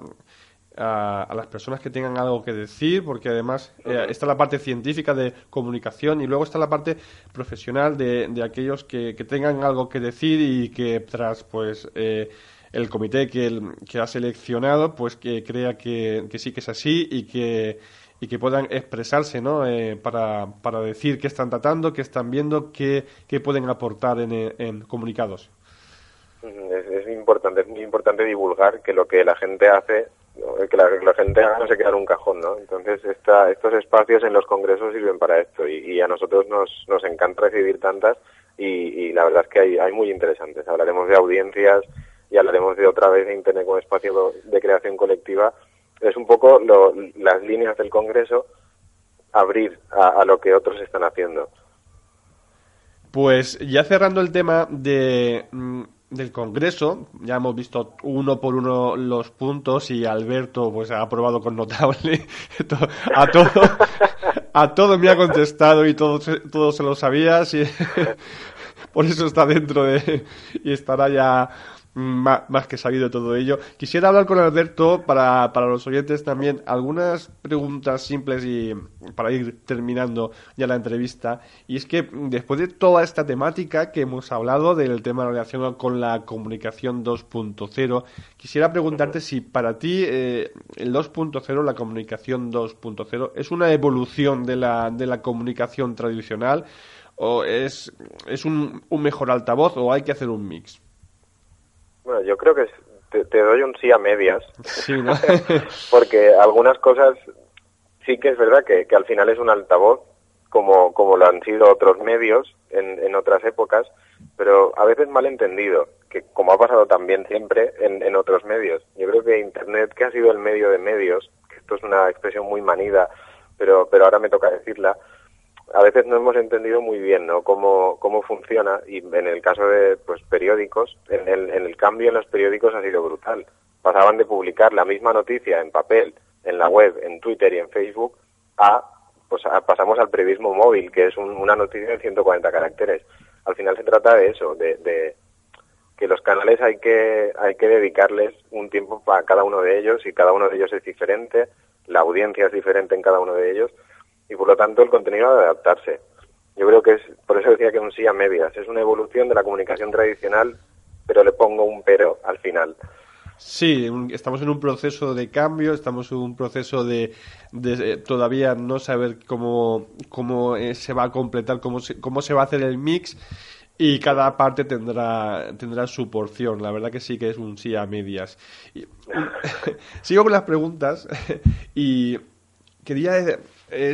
a, las personas que tengan algo que decir, porque además eh, está la parte científica de comunicación y luego está la parte profesional de, de aquellos que, que tengan algo que decir y que tras, pues... Eh, el comité que, que ha seleccionado pues que crea que, que sí que es así y que y que puedan expresarse ¿no? Eh, para, para decir qué están tratando, qué están viendo, qué, qué pueden aportar en, en comunicados. Es, importante, es muy importante divulgar que lo que la gente hace, que la, la gente no se queda en un cajón, ¿no? Entonces esta, estos espacios en los congresos sirven para esto y, a nosotros nos, nos encanta recibir tantas y, y la verdad es que hay, hay muy interesantes. Hablaremos de audiencias y hablaremos de otra vez de Internet como espacio de creación colectiva es un poco las líneas del Congreso abrir a, lo que otros están haciendo. Pues ya cerrando el tema de, mm, del Congreso, ya hemos visto uno por uno los puntos y Alberto pues ha aprobado con notable [laughs] a todo [laughs] a todo me ha contestado y todo, todo se lo sabía. [laughs] por eso está dentro de. y estará ya más, que sabido todo ello. Quisiera hablar con Alberto para, para los oyentes también algunas preguntas simples y para ir terminando ya la entrevista. Y es que después de toda esta temática que hemos hablado del tema relacionado con la comunicación 2.0, quisiera preguntarte si para ti eh, el 2.0, la comunicación 2.0, es una evolución de la, de la comunicación tradicional o es, es un, un mejor altavoz o hay que hacer un mix. Bueno, yo creo que te, doy un sí a medias. Sí, [laughs] Porque algunas cosas sí que es verdad que, al final es un altavoz, como, como lo han sido otros medios en, en otras épocas, pero a veces mal entendido, que como ha pasado también siempre en, en otros medios. Yo creo que Internet, que ha sido el medio de medios, que esto es una expresión muy manida, pero, pero ahora me toca decirla, a veces no hemos entendido muy bien ¿no? cómo, cómo funciona y en el caso de pues, periódicos, en el, en el cambio en los periódicos ha sido brutal. Pasaban de publicar la misma noticia en papel, en la web, en Twitter y en Facebook a, pues pasamos al periodismo móvil, que es una noticia de 140 caracteres. Al final se trata de eso, de, de que los canales hay que, hay que dedicarles un tiempo para cada uno de ellos y cada uno de ellos es diferente, la audiencia es diferente en cada uno de ellos y por lo tanto el contenido ha de adaptarse. Yo creo que es, por eso decía que un sí a medias, es una evolución de la comunicación tradicional, pero le pongo un pero al final. Sí, estamos en un proceso de cambio, estamos en un proceso de, de eh, todavía no saber cómo, cómo eh, se va a completar, cómo se, cómo se va a hacer el mix y cada parte tendrá, tendrá su porción. La verdad que sí que es un sí a medias. [laughs] sigo con las preguntas [laughs] y quería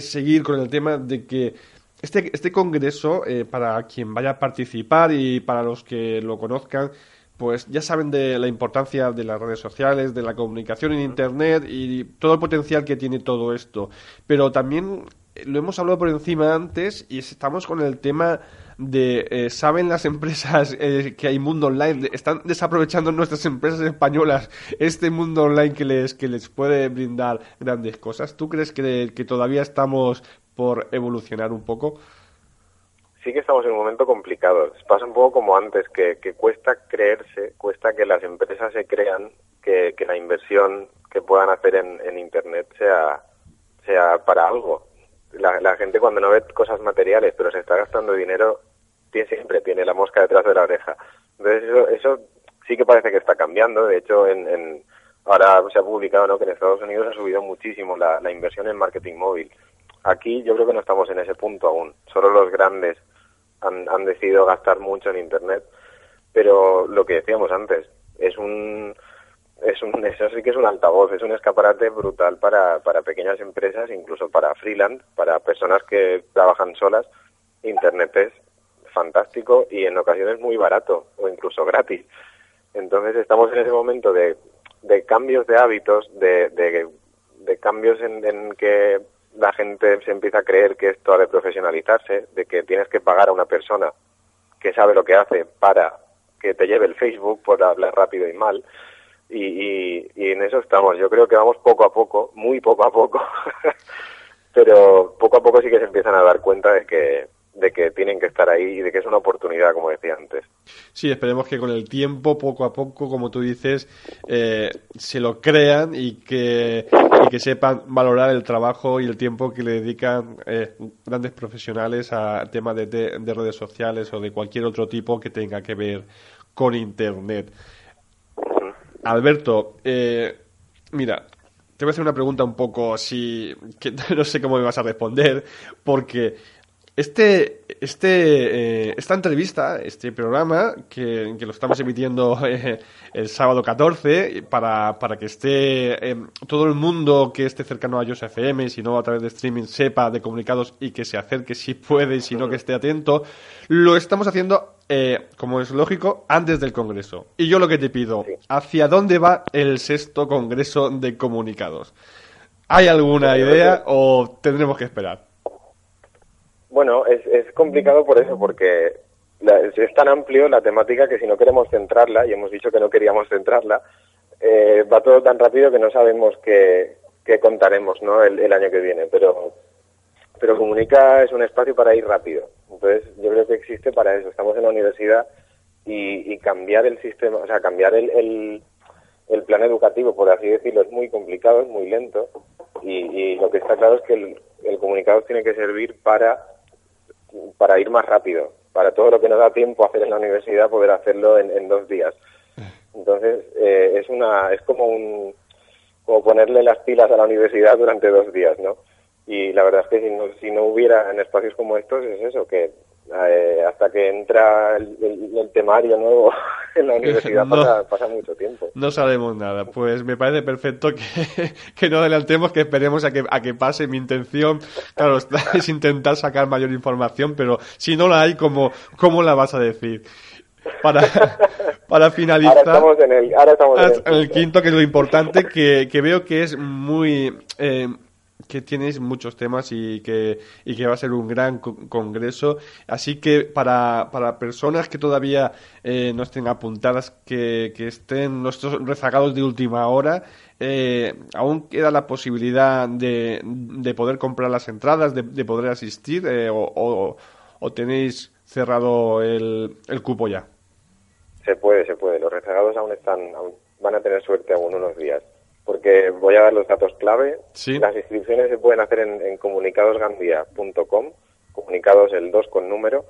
seguir con el tema de que este, este congreso, eh, para quien vaya a participar y para los que lo conozcan, pues ya saben de la importancia de las redes sociales, de la comunicación en Internet y todo el potencial que tiene todo esto. Pero también lo hemos hablado por encima antes y estamos con el tema de eh, saben las empresas eh, que hay mundo online están desaprovechando nuestras empresas españolas este mundo online que les que les puede brindar grandes cosas. Tú crees que, que todavía estamos por evolucionar un poco sí que estamos en un momento complicado. Pasa un poco como antes que, que cuesta creerse cuesta que las empresas se crean que, que la inversión que puedan hacer en, en internet sea sea para algo. La, la, gente cuando no ve cosas materiales, pero se está gastando dinero, siempre tiene la mosca detrás de la oreja. Entonces eso, eso sí que parece que está cambiando. De hecho, en, en ahora se ha publicado ¿no? que en Estados Unidos ha subido muchísimo la, la inversión en marketing móvil. Aquí yo creo que no estamos en ese punto aún. Solo los grandes han, han decidido gastar mucho en Internet. Pero lo que decíamos antes, es un es un, eso sí que es un altavoz, es un escaparate brutal para, para pequeñas empresas, incluso para freelance, para personas que trabajan solas. Internet es fantástico y en ocasiones muy barato o incluso gratis. Entonces estamos en ese momento de, de cambios de hábitos, de, de, cambios en, en que la gente se empieza a creer que esto ha de profesionalizarse, de que tienes que pagar a una persona que sabe lo que hace para que te lleve el Facebook por hablar rápido y mal. Y, y, en eso estamos. Yo creo que vamos poco a poco, muy poco a poco, [laughs] pero poco a poco sí que se empiezan a dar cuenta de que, de que tienen que estar ahí y de que es una oportunidad, como decía antes. Sí, esperemos que con el tiempo, poco a poco, como tú dices, eh, se lo crean y que, que sepan valorar el trabajo y el tiempo que le dedican eh, grandes profesionales a temas de, de redes sociales o de cualquier otro tipo que tenga que ver con Internet. Alberto, eh, mira, te voy a hacer una pregunta un poco así, que [laughs] no sé cómo me vas a responder, porque este, este, eh, esta entrevista, este programa, que, lo estamos emitiendo [laughs] eh, el sábado 14, para, para que esté todo el mundo que esté cercano a Joseph FM, si no a través de streaming, sepa de comunicados y que se acerque si puede y si no que esté atento, lo estamos haciendo eh, como es lógico, antes del Congreso. Y yo lo que te pido, ¿hacia dónde va el sexto Congreso de Comunicados? ¿Hay alguna idea o tendremos que esperar? Bueno, es, es complicado por eso, porque es tan amplio la temática que si no queremos centrarla, y hemos dicho que no queríamos centrarla, eh, va todo tan rápido que no sabemos qué, qué contaremos ¿no? El, el, año que viene. Pero pero Comunica es un espacio para ir rápido. Entonces, yo creo que existe para eso. Estamos en la universidad y, cambiar el sistema, o sea, cambiar el, el, plan educativo, por así decirlo, es muy complicado, es muy lento. Y, lo que está claro es que el, el comunicador tiene que servir para, para ir más rápido, para todo lo que nos da tiempo hacer en la universidad, poder hacerlo en, dos días. Entonces, eh, es, una, es como, un, como ponerle las pilas a la universidad durante dos días, ¿no? Y la verdad es que si no, si no hubiera en espacios como estos, es eso, que eh, hasta que entra el, temario nuevo [laughs] en la [laughs] universidad pasa, mucho tiempo. No sabemos nada. Pues me parece perfecto [laughs] que, no adelantemos, que esperemos a que, a que pase. Mi intención, claro, es intentar sacar mayor información, pero si no la hay, ¿cómo, cómo la vas a decir? Para, para finalizar. Ahora estamos en el, ahora estamos en el, quinto, que es lo importante, que, que veo que es muy. Eh, que tienes muchos temas y que, y que va a ser un gran congreso. Así que para, para personas que todavía eh, no estén apuntadas, que, que estén nuestros rezagados de última hora, eh, aún queda la posibilidad de, de, poder comprar las entradas, de, de poder asistir eh, o, o, tenéis cerrado el, el cupo ya. Se puede, se puede. Los rezagados aún están, van a tener suerte aún unos días porque voy a dar los datos clave. Las inscripciones se pueden hacer en, comunicadosgandia.com, comunicados el 2 con número,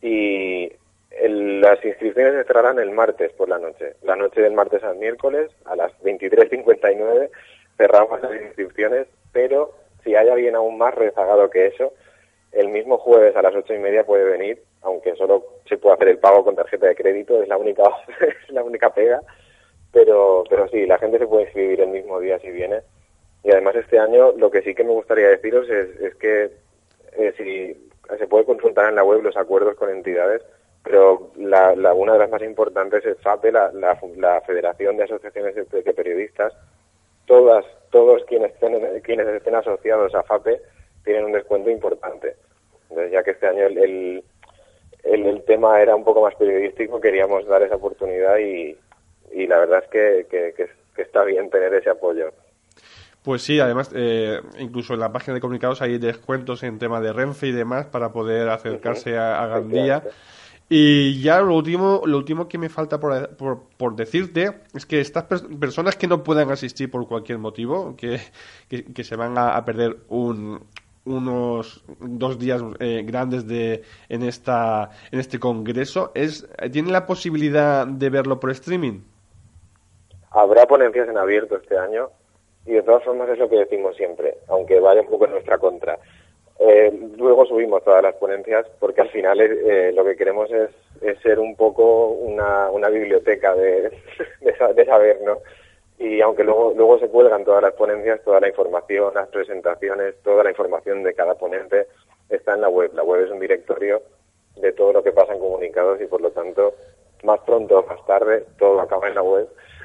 y las inscripciones se cerrarán el martes por la noche. La noche del martes al miércoles, a las 23.59, cerramos las inscripciones, pero si hay alguien aún más rezagado que eso, el mismo jueves a las ocho y media puede venir, aunque solo se puede hacer el pago con tarjeta de crédito, es la única, [laughs] es la única pega pero, pero sí, la gente se puede inscribir el mismo día si viene. Y además este año lo que sí que me gustaría deciros es, es que eh, si se puede consultar en la web los acuerdos con entidades, pero la, la, una de las más importantes es FAPE, la, la, Federación de Asociaciones de, Periodistas. Todas, todos quienes estén, quienes estén asociados a FAPE tienen un descuento importante. Entonces, ya que este año el, el, el tema era un poco más periodístico, queríamos dar esa oportunidad y, y la verdad es que, que, está bien tener ese apoyo. Pues sí, además, eh, incluso en la página de comunicados hay descuentos en tema de Renfe y demás para poder acercarse a, Gandía. Y ya lo último, lo último que me falta por, por, decirte es que estas personas que no puedan asistir por cualquier motivo, que, que, se van a, perder un, unos dos días eh, grandes de en esta en este congreso, es ¿tienen la posibilidad de verlo por streaming? Habrá ponencias en abierto este año y de todas formas es lo que decimos siempre, aunque vaya un poco en nuestra contra. Eh, luego subimos todas las ponencias porque al final eh, lo que queremos es, ser un poco una, una biblioteca de, [laughs] de, saber, ¿no? Y aunque luego, luego se cuelgan todas las ponencias, toda la información, las presentaciones, toda la información de cada ponente está en la web. La web es un directorio de todo lo que pasa en comunicados y por lo tanto, más pronto o más tarde, todo acaba en la web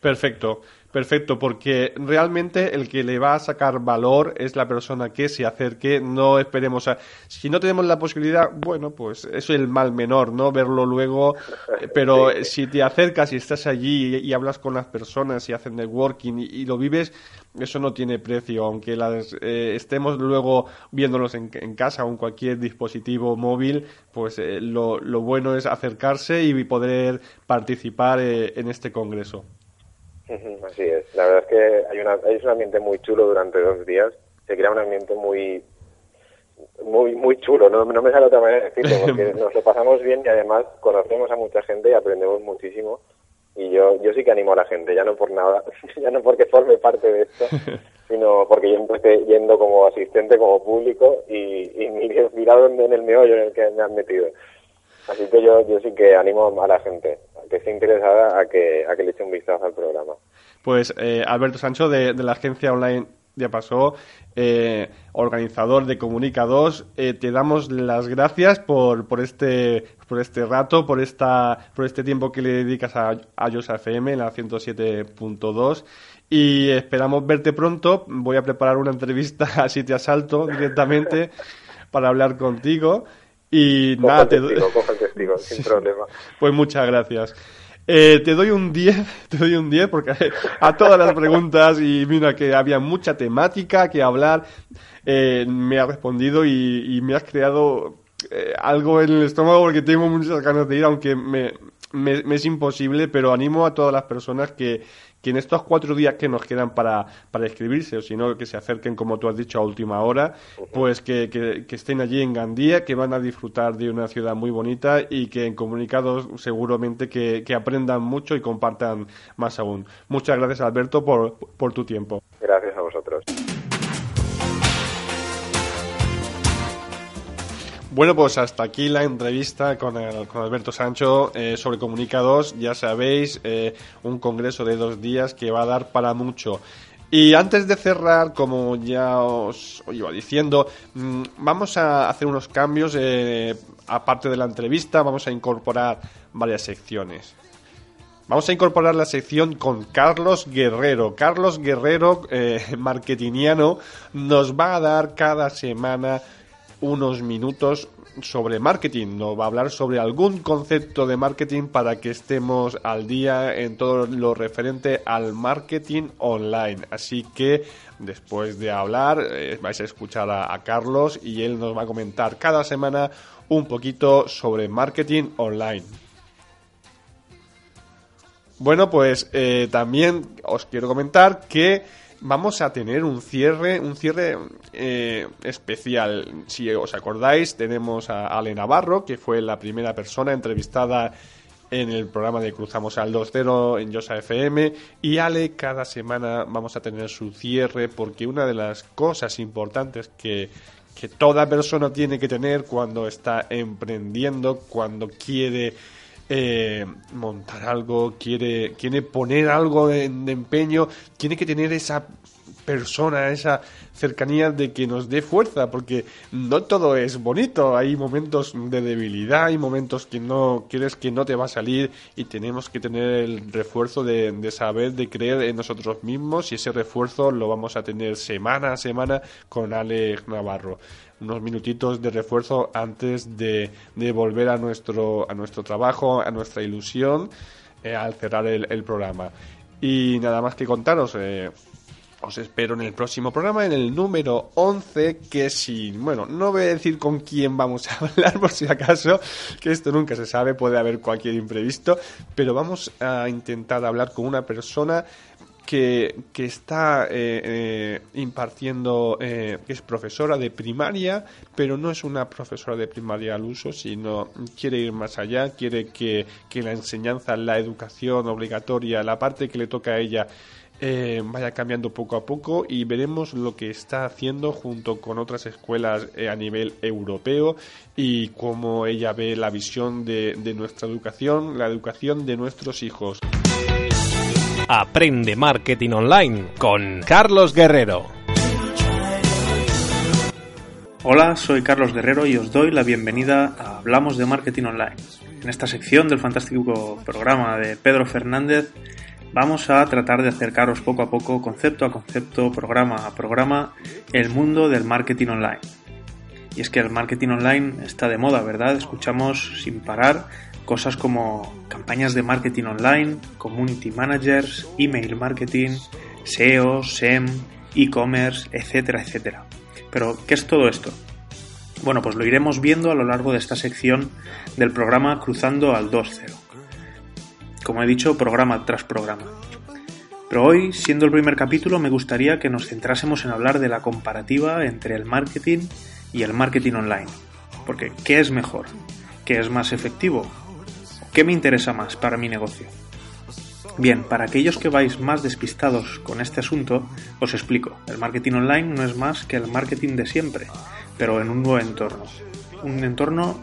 Perfecto. Perfecto, porque realmente el que le va a sacar valor es la persona que se acerque, no esperemos a... Si no tenemos la posibilidad, bueno, pues eso es el mal menor, ¿no? Verlo luego, eh, pero si te acercas y estás allí y, hablas con las personas y hacen networking y, lo vives, eso no tiene precio, aunque las, eh, estemos luego viéndolos en, casa o en cualquier dispositivo móvil, pues eh, lo, lo, bueno es acercarse y poder participar en este congreso. Así es. La verdad es que hay, una, hay un ambiente muy chulo durante dos días. Se crea un ambiente muy muy muy chulo. No, no me sale otra manera de decirlo porque [laughs] nos lo pasamos bien y además conocemos a mucha gente y aprendemos muchísimo. Y yo yo sí que animo a la gente, ya no por nada, [laughs] ya no porque forme parte de esto, [laughs] sino porque yo empecé yendo como asistente, como público y, y mirado en el meollo en el que me han metido. Así que yo, yo sí que animo a la gente que esté interesada a que, a que le eche un vistazo al programa. Pues eh, Alberto Sancho de, la agencia online ya pasó, eh, organizador de Comunica 2, eh, te damos las gracias por, por este por este rato, por esta por este tiempo que le dedicas a, a FM en la 107.2 y esperamos verte pronto. Voy a preparar una entrevista [laughs] así te asalto directamente para hablar contigo. Y nada, te... testigo, [laughs] sin problema. Pues muchas gracias. Eh, te doy un 10, [laughs] te doy un 10 porque a todas las preguntas y mira que había mucha temática que hablar, eh, me has respondido y, me has creado eh, algo en el estómago porque tengo muchas ganas de ir, aunque me, me, es imposible, pero animo a todas las personas que, que en estos cuatro días que nos quedan para, para escribirse, o si no, que se acerquen, como tú has dicho, a última hora, pues que, que, estén allí en Gandía, que van a disfrutar de una ciudad muy bonita y que en comunicados seguramente que, que aprendan mucho y compartan más aún. Muchas gracias, Alberto, por, por tu tiempo. Gracias a vosotros. Bueno, pues hasta aquí la entrevista con, Alberto Sancho eh, sobre Comunicados. Ya sabéis, eh, un congreso de dos días que va a dar para mucho. Y antes de cerrar, como ya os, iba diciendo, mm, vamos a hacer unos cambios. Eh, aparte de la entrevista, vamos a incorporar varias secciones. Vamos a incorporar la sección con Carlos Guerrero. Carlos Guerrero, eh, marketingiano, nos va a dar cada semana unos minutos sobre marketing. Nos va a hablar sobre algún concepto de marketing para que estemos al día en todo lo referente al marketing online. Así que después de hablar eh, vais a escuchar a, Carlos y él nos va a comentar cada semana un poquito sobre marketing online. Bueno, pues eh, también os quiero comentar que vamos a tener un cierre, un cierre eh, especial. Si os acordáis, tenemos a Ale Navarro, que fue la primera persona entrevistada en el programa de Cruzamos al 2.0 en Yosa FM y Ale cada semana vamos a tener su cierre porque una de las cosas importantes que, que toda persona tiene que tener cuando está emprendiendo, cuando quiere eh, montar algo, quiere, quiere poner algo de, empeño, tiene que tener esa persona, esa cercanía de que nos dé fuerza, porque no todo es bonito, hay momentos de debilidad, hay momentos que no quieres que no te va a salir y tenemos que tener el refuerzo de, de saber, de creer en nosotros mismos y ese refuerzo lo vamos a tener semana a semana con Alex Navarro unos minutitos de refuerzo antes de, de volver a nuestro, a nuestro trabajo, a nuestra ilusión eh, al cerrar el, programa. Y nada más que contaros, eh, os espero en el próximo programa, en el número 11, que si, bueno, no voy a decir con quién vamos a [laughs] hablar por si acaso, que esto nunca se sabe, puede haber cualquier imprevisto, pero vamos a intentar hablar con una persona que, que está eh, eh, impartiendo, eh, que es profesora de primaria, pero no es una profesora de primaria al uso, sino quiere ir más allá, quiere que, que la enseñanza, la educación obligatoria, la parte que le toca a ella, vaya cambiando poco a poco y veremos lo que está haciendo junto con otras escuelas a nivel europeo y cómo ella ve la visión de, de nuestra educación, la educación de nuestros hijos. Aprende Marketing Online con Carlos Guerrero. Hola, soy Carlos Guerrero y os doy la bienvenida a Hablamos de Marketing Online. En esta sección del fantástico programa de Pedro Fernández vamos a tratar de acercaros poco a poco, concepto a concepto, programa a programa, el mundo del marketing online. Y es que el marketing online está de moda, ¿verdad? Escuchamos sin parar cosas como campañas de marketing online, community managers, email marketing, SEO, SEM, e-commerce, etcétera, etcétera. Pero, ¿qué es todo esto? Bueno, pues lo iremos viendo a lo largo de esta sección del programa Cruzando al 2.0. Como he dicho, programa tras programa. Pero hoy, siendo el primer capítulo, me gustaría que nos centrásemos en hablar de la comparativa entre el marketing y el marketing online. Porque, ¿qué es mejor? ¿Qué es más efectivo? ¿Qué me interesa más para mi negocio? Bien, para aquellos que vais más despistados con este asunto, os explico. El marketing online no es más que el marketing de siempre, pero en un nuevo entorno. Un entorno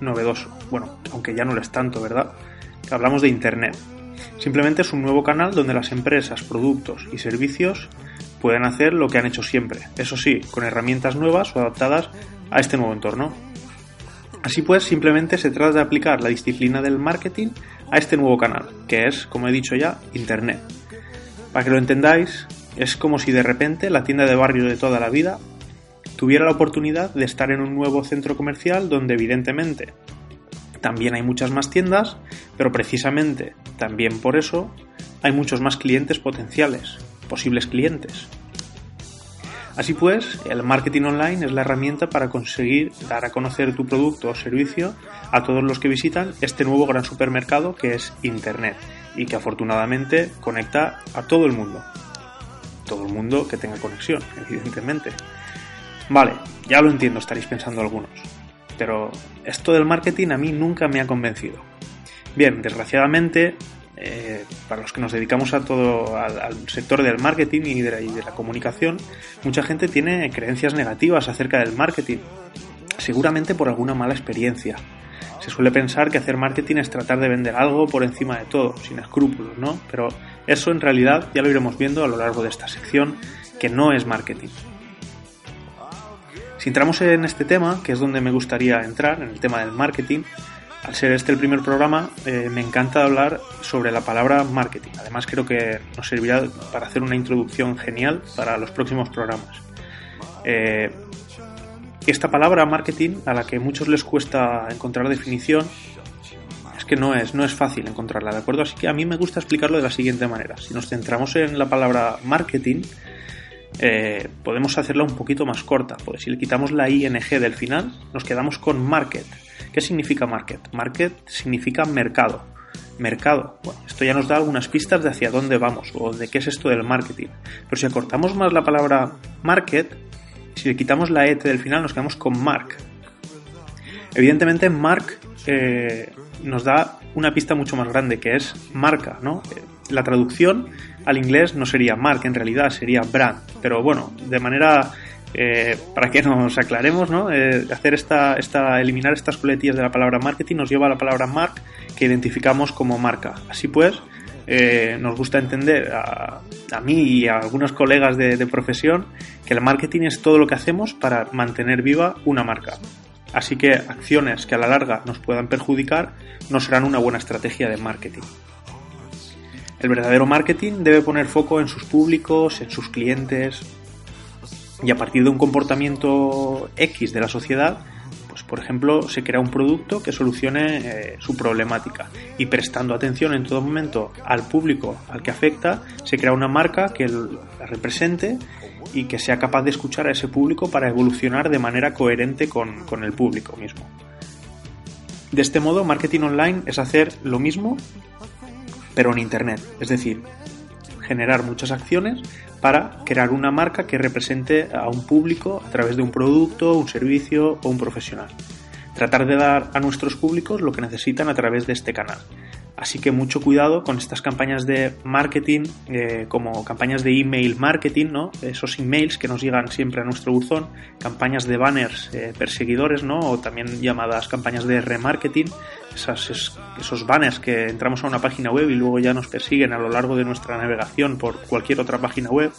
novedoso. Bueno, aunque ya no lo es tanto, ¿verdad? Hablamos de Internet. Simplemente es un nuevo canal donde las empresas, productos y servicios pueden hacer lo que han hecho siempre. Eso sí, con herramientas nuevas o adaptadas a este nuevo entorno. Así pues, simplemente se trata de aplicar la disciplina del marketing a este nuevo canal, que es, como he dicho ya, Internet. Para que lo entendáis, es como si de repente la tienda de barrio de toda la vida tuviera la oportunidad de estar en un nuevo centro comercial donde evidentemente También hay muchas más tiendas, pero precisamente también por eso hay muchos más clientes potenciales, posibles clientes. Así pues, el marketing online es la herramienta para conseguir dar a conocer tu producto o servicio a todos los que visitan este nuevo gran supermercado que es Internet y que afortunadamente conecta a todo el mundo. Todo el mundo que tenga conexión, evidentemente. Vale, ya lo entiendo, estaréis pensando algunos. Pero esto del marketing a mí nunca me ha convencido. Bien, desgraciadamente eh, para los que nos dedicamos a todo al, sector del marketing y de, la, comunicación, mucha gente tiene creencias negativas acerca del marketing, seguramente por alguna mala experiencia. Se suele pensar que hacer marketing es tratar de vender algo por encima de todo, sin escrúpulos, ¿no? Pero eso en realidad ya lo iremos viendo a lo largo de esta sección, que no es marketing. Si entramos en este tema, que es donde me gustaría entrar, en el tema del marketing, al ser este el primer programa, eh, me encanta hablar sobre la palabra marketing. Además, creo que nos servirá para hacer una introducción genial para los próximos programas. Eh, esta palabra marketing, a la que muchos les cuesta encontrar definición, es que no es, no es fácil encontrarla, ¿de acuerdo? Así que a mí me gusta explicarlo de la siguiente manera. Si nos centramos en la palabra marketing, eh, podemos hacerla un poquito más corta, porque si le quitamos la ing del final, nos quedamos con market. ¿Qué significa market? Market significa mercado. Mercado. Bueno, esto ya nos da algunas pistas de hacia dónde vamos o de qué es esto del marketing. Pero si acortamos más la palabra market, si le quitamos la et del final, nos quedamos con mark. Evidentemente, mark eh, nos da una pista mucho más grande que es marca, ¿no? La traducción al inglés no sería mark, en realidad sería brand. Pero bueno, de manera eh, para que nos aclaremos, ¿no? Eh, hacer esta, esta, eliminar estas coletillas de la palabra marketing nos lleva a la palabra mark que identificamos como marca. Así pues, eh, nos gusta entender a, mí y a algunos colegas de, profesión que el marketing es todo lo que hacemos para mantener viva una marca. Así que acciones que a la larga nos puedan perjudicar no serán una buena estrategia de marketing. El verdadero marketing debe poner foco en sus públicos, en sus clientes, y a partir de un comportamiento X de la sociedad, pues por ejemplo, se crea un producto que solucione eh, su problemática y prestando atención en todo momento al público al que afecta, se crea una marca que la represente y que sea capaz de escuchar a ese público para evolucionar de manera coherente con, con el público mismo. De este modo, marketing online es hacer lo mismo, pero en Internet, es decir, generar muchas acciones para crear una marca que represente a un público a través de un producto, un servicio o un profesional. Tratar de dar a nuestros públicos lo que necesitan a través de este canal. Así que mucho cuidado con estas campañas de marketing, eh, como campañas de email marketing, ¿no? Esos emails que nos llegan siempre a nuestro buzón, campañas de banners eh, perseguidores, ¿no? O también llamadas campañas de remarketing, esos banners que entramos a una página web y luego ya nos persiguen a lo largo de nuestra navegación por cualquier otra página web.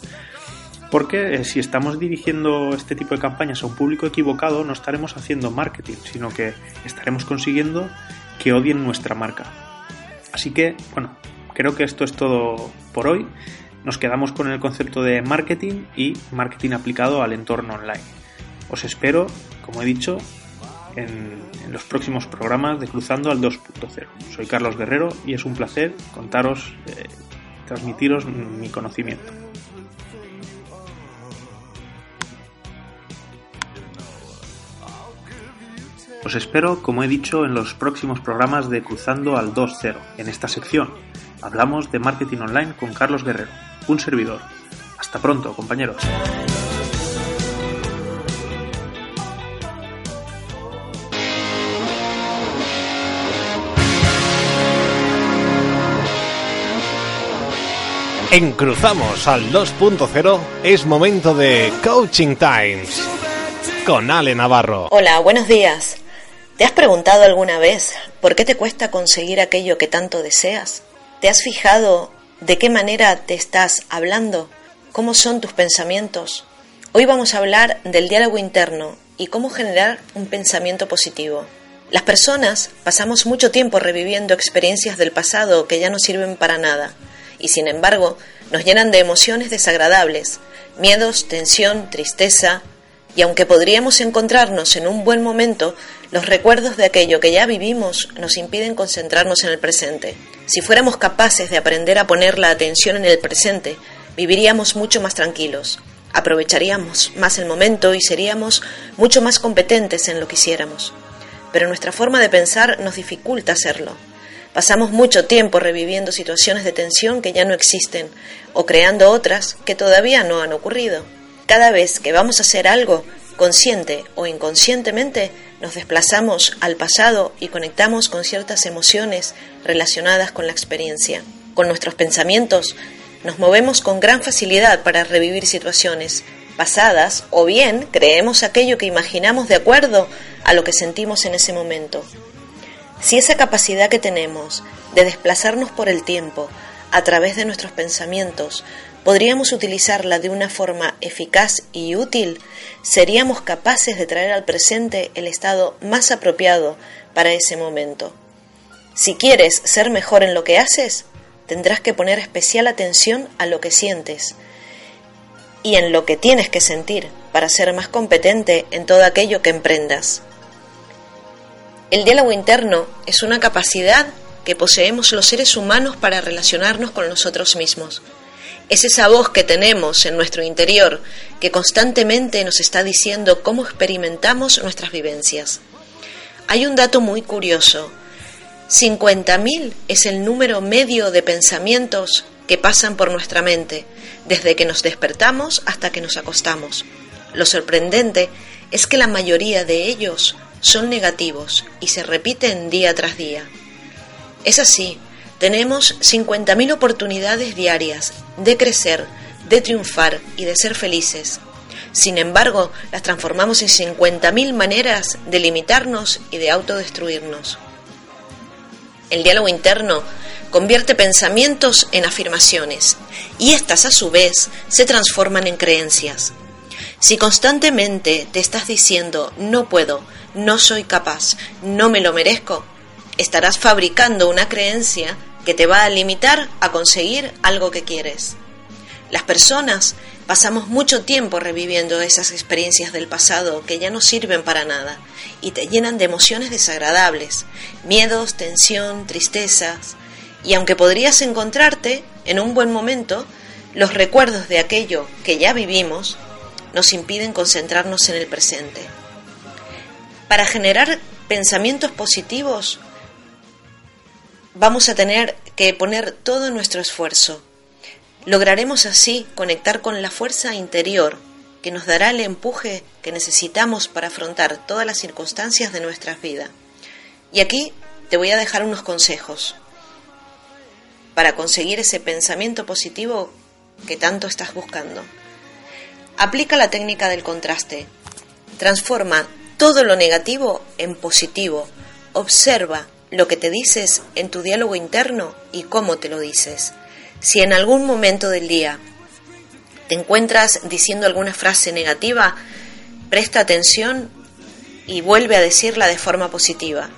Porque eh, si estamos dirigiendo este tipo de campañas a un público equivocado, no estaremos haciendo marketing, sino que estaremos consiguiendo que odien nuestra marca. Así que, bueno, creo que esto es todo por hoy. Nos quedamos con el concepto de marketing y marketing aplicado al entorno online. Os espero, como he dicho, en, los próximos programas de Cruzando al 2.0. Soy Carlos Guerrero y es un placer contaros, eh, transmitiros mi conocimiento. Os espero, como he dicho, en los próximos programas de Cruzando al 2.0. En esta sección hablamos de marketing online con Carlos Guerrero, un servidor. Hasta pronto, compañeros. En Cruzamos al 2.0 es momento de Coaching Times con Ale Navarro. Hola, buenos días. ¿Te has preguntado alguna vez por qué te cuesta conseguir aquello que tanto deseas? ¿Te has fijado de qué manera te estás hablando? ¿Cómo son tus pensamientos? Hoy vamos a hablar del diálogo interno y cómo generar un pensamiento positivo. Las personas pasamos mucho tiempo reviviendo experiencias del pasado que ya no sirven para nada y sin embargo nos llenan de emociones desagradables, miedos, tensión, tristeza, y aunque podríamos encontrarnos en un buen momento, Los recuerdos de aquello que ya vivimos nos impiden concentrarnos en el presente. Si fuéramos capaces de aprender a poner la atención en el presente, viviríamos mucho más tranquilos, aprovecharíamos más el momento y seríamos mucho más competentes en lo que hiciéramos. Pero nuestra forma de pensar nos dificulta hacerlo. Pasamos mucho tiempo reviviendo situaciones de tensión que ya no existen o creando otras que todavía no han ocurrido. Cada vez que vamos a hacer algo, consciente o inconscientemente, nos desplazamos al pasado y conectamos con ciertas emociones relacionadas con la experiencia. Con nuestros pensamientos nos movemos con gran facilidad para revivir situaciones pasadas o bien creemos aquello que imaginamos de acuerdo a lo que sentimos en ese momento. Si esa capacidad que tenemos de desplazarnos por el tiempo a través de nuestros pensamientos podríamos utilizarla de una forma eficaz y útil, seríamos capaces de traer al presente el estado más apropiado para ese momento. Si quieres ser mejor en lo que haces, tendrás que poner especial atención a lo que sientes y en lo que tienes que sentir para ser más competente en todo aquello que emprendas. El diálogo interno es una capacidad que poseemos los seres humanos para relacionarnos con nosotros mismos. Es esa voz que tenemos en nuestro interior que constantemente nos está diciendo cómo experimentamos nuestras vivencias. Hay un dato muy curioso. 50.000 es el número medio de pensamientos que pasan por nuestra mente, desde que nos despertamos hasta que nos acostamos. Lo sorprendente es que la mayoría de ellos son negativos y se repiten día tras día. Es así, tenemos 50.000 oportunidades diarias de crecer, de triunfar y de ser felices. Sin embargo, las transformamos en 50.000 maneras de limitarnos y de autodestruirnos. El diálogo interno convierte pensamientos en afirmaciones y éstas a su vez se transforman en creencias. Si constantemente te estás diciendo no puedo, no soy capaz, no me lo merezco, estarás fabricando una creencia que te va a limitar a conseguir algo que quieres. Las personas pasamos mucho tiempo reviviendo esas experiencias del pasado que ya no sirven para nada y te llenan de emociones desagradables, miedos, tensión, tristezas, y aunque podrías encontrarte en un buen momento, los recuerdos de aquello que ya vivimos nos impiden concentrarnos en el presente. Para generar pensamientos positivos vamos a tener que poner todo nuestro esfuerzo. Lograremos así conectar con la fuerza interior que nos dará el empuje que necesitamos para afrontar todas las circunstancias de nuestra vida. Y aquí te voy a dejar unos consejos para conseguir ese pensamiento positivo que tanto estás buscando. Aplica la técnica del contraste. Transforma todo lo negativo en positivo. Observa lo que te dices en tu diálogo interno y cómo te lo dices. Si en algún momento del día te encuentras diciendo alguna frase negativa, presta atención y vuelve a decirla de forma positiva.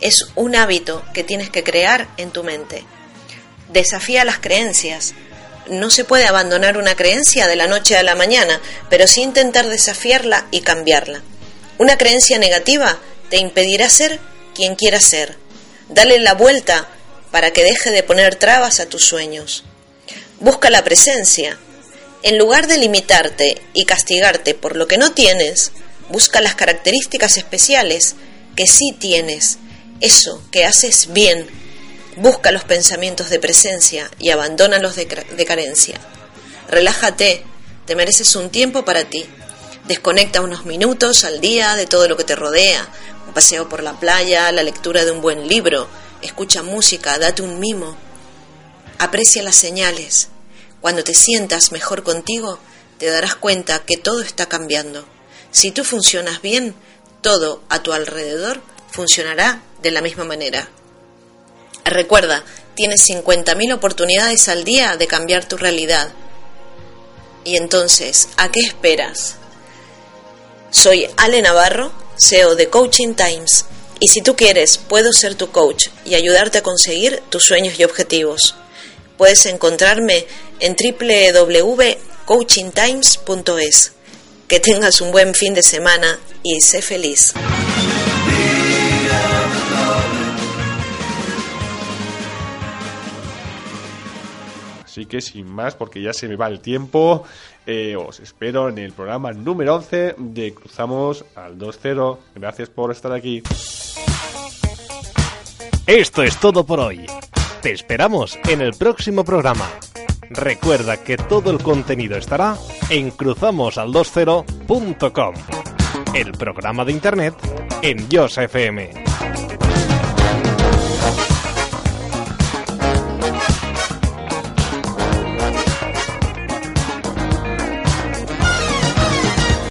Es un hábito que tienes que crear en tu mente. Desafía las creencias. No se puede abandonar una creencia de la noche a la mañana, pero sí intentar desafiarla y cambiarla. Una creencia negativa te impedirá ser quien quieras ser Dale la vuelta para que deje de poner trabas a tus sueños. Busca la presencia. En lugar de limitarte y castigarte por lo que no tienes, busca las características especiales que sí tienes, eso que haces bien. Busca los pensamientos de presencia y abandona los de, de carencia. Relájate, te mereces un tiempo para ti. Desconecta unos minutos al día de todo lo que te rodea, paseo por la playa, la lectura de un buen libro, escucha música, date un mimo. Aprecia las señales. Cuando te sientas mejor contigo, te darás cuenta que todo está cambiando. Si tú funcionas bien, todo a tu alrededor funcionará de la misma manera. Recuerda, tienes 50.000 oportunidades al día de cambiar tu realidad. Y entonces, ¿a qué esperas? Soy Ale Navarro SEO de Coaching Times. Y si tú quieres, puedo ser tu coach y ayudarte a conseguir tus sueños y objetivos. Puedes encontrarme en www.coachingtimes.es. Que tengas un buen fin de semana y sé feliz. Así que sin más, porque ya se me va el tiempo, eh, os espero en el programa número 11 de Cruzamos al 2-0. Gracias por estar aquí. Esto es todo por hoy. Te esperamos en el próximo programa. Recuerda que todo el contenido estará en cruzamosal20.com, el programa de internet en Yosa FM.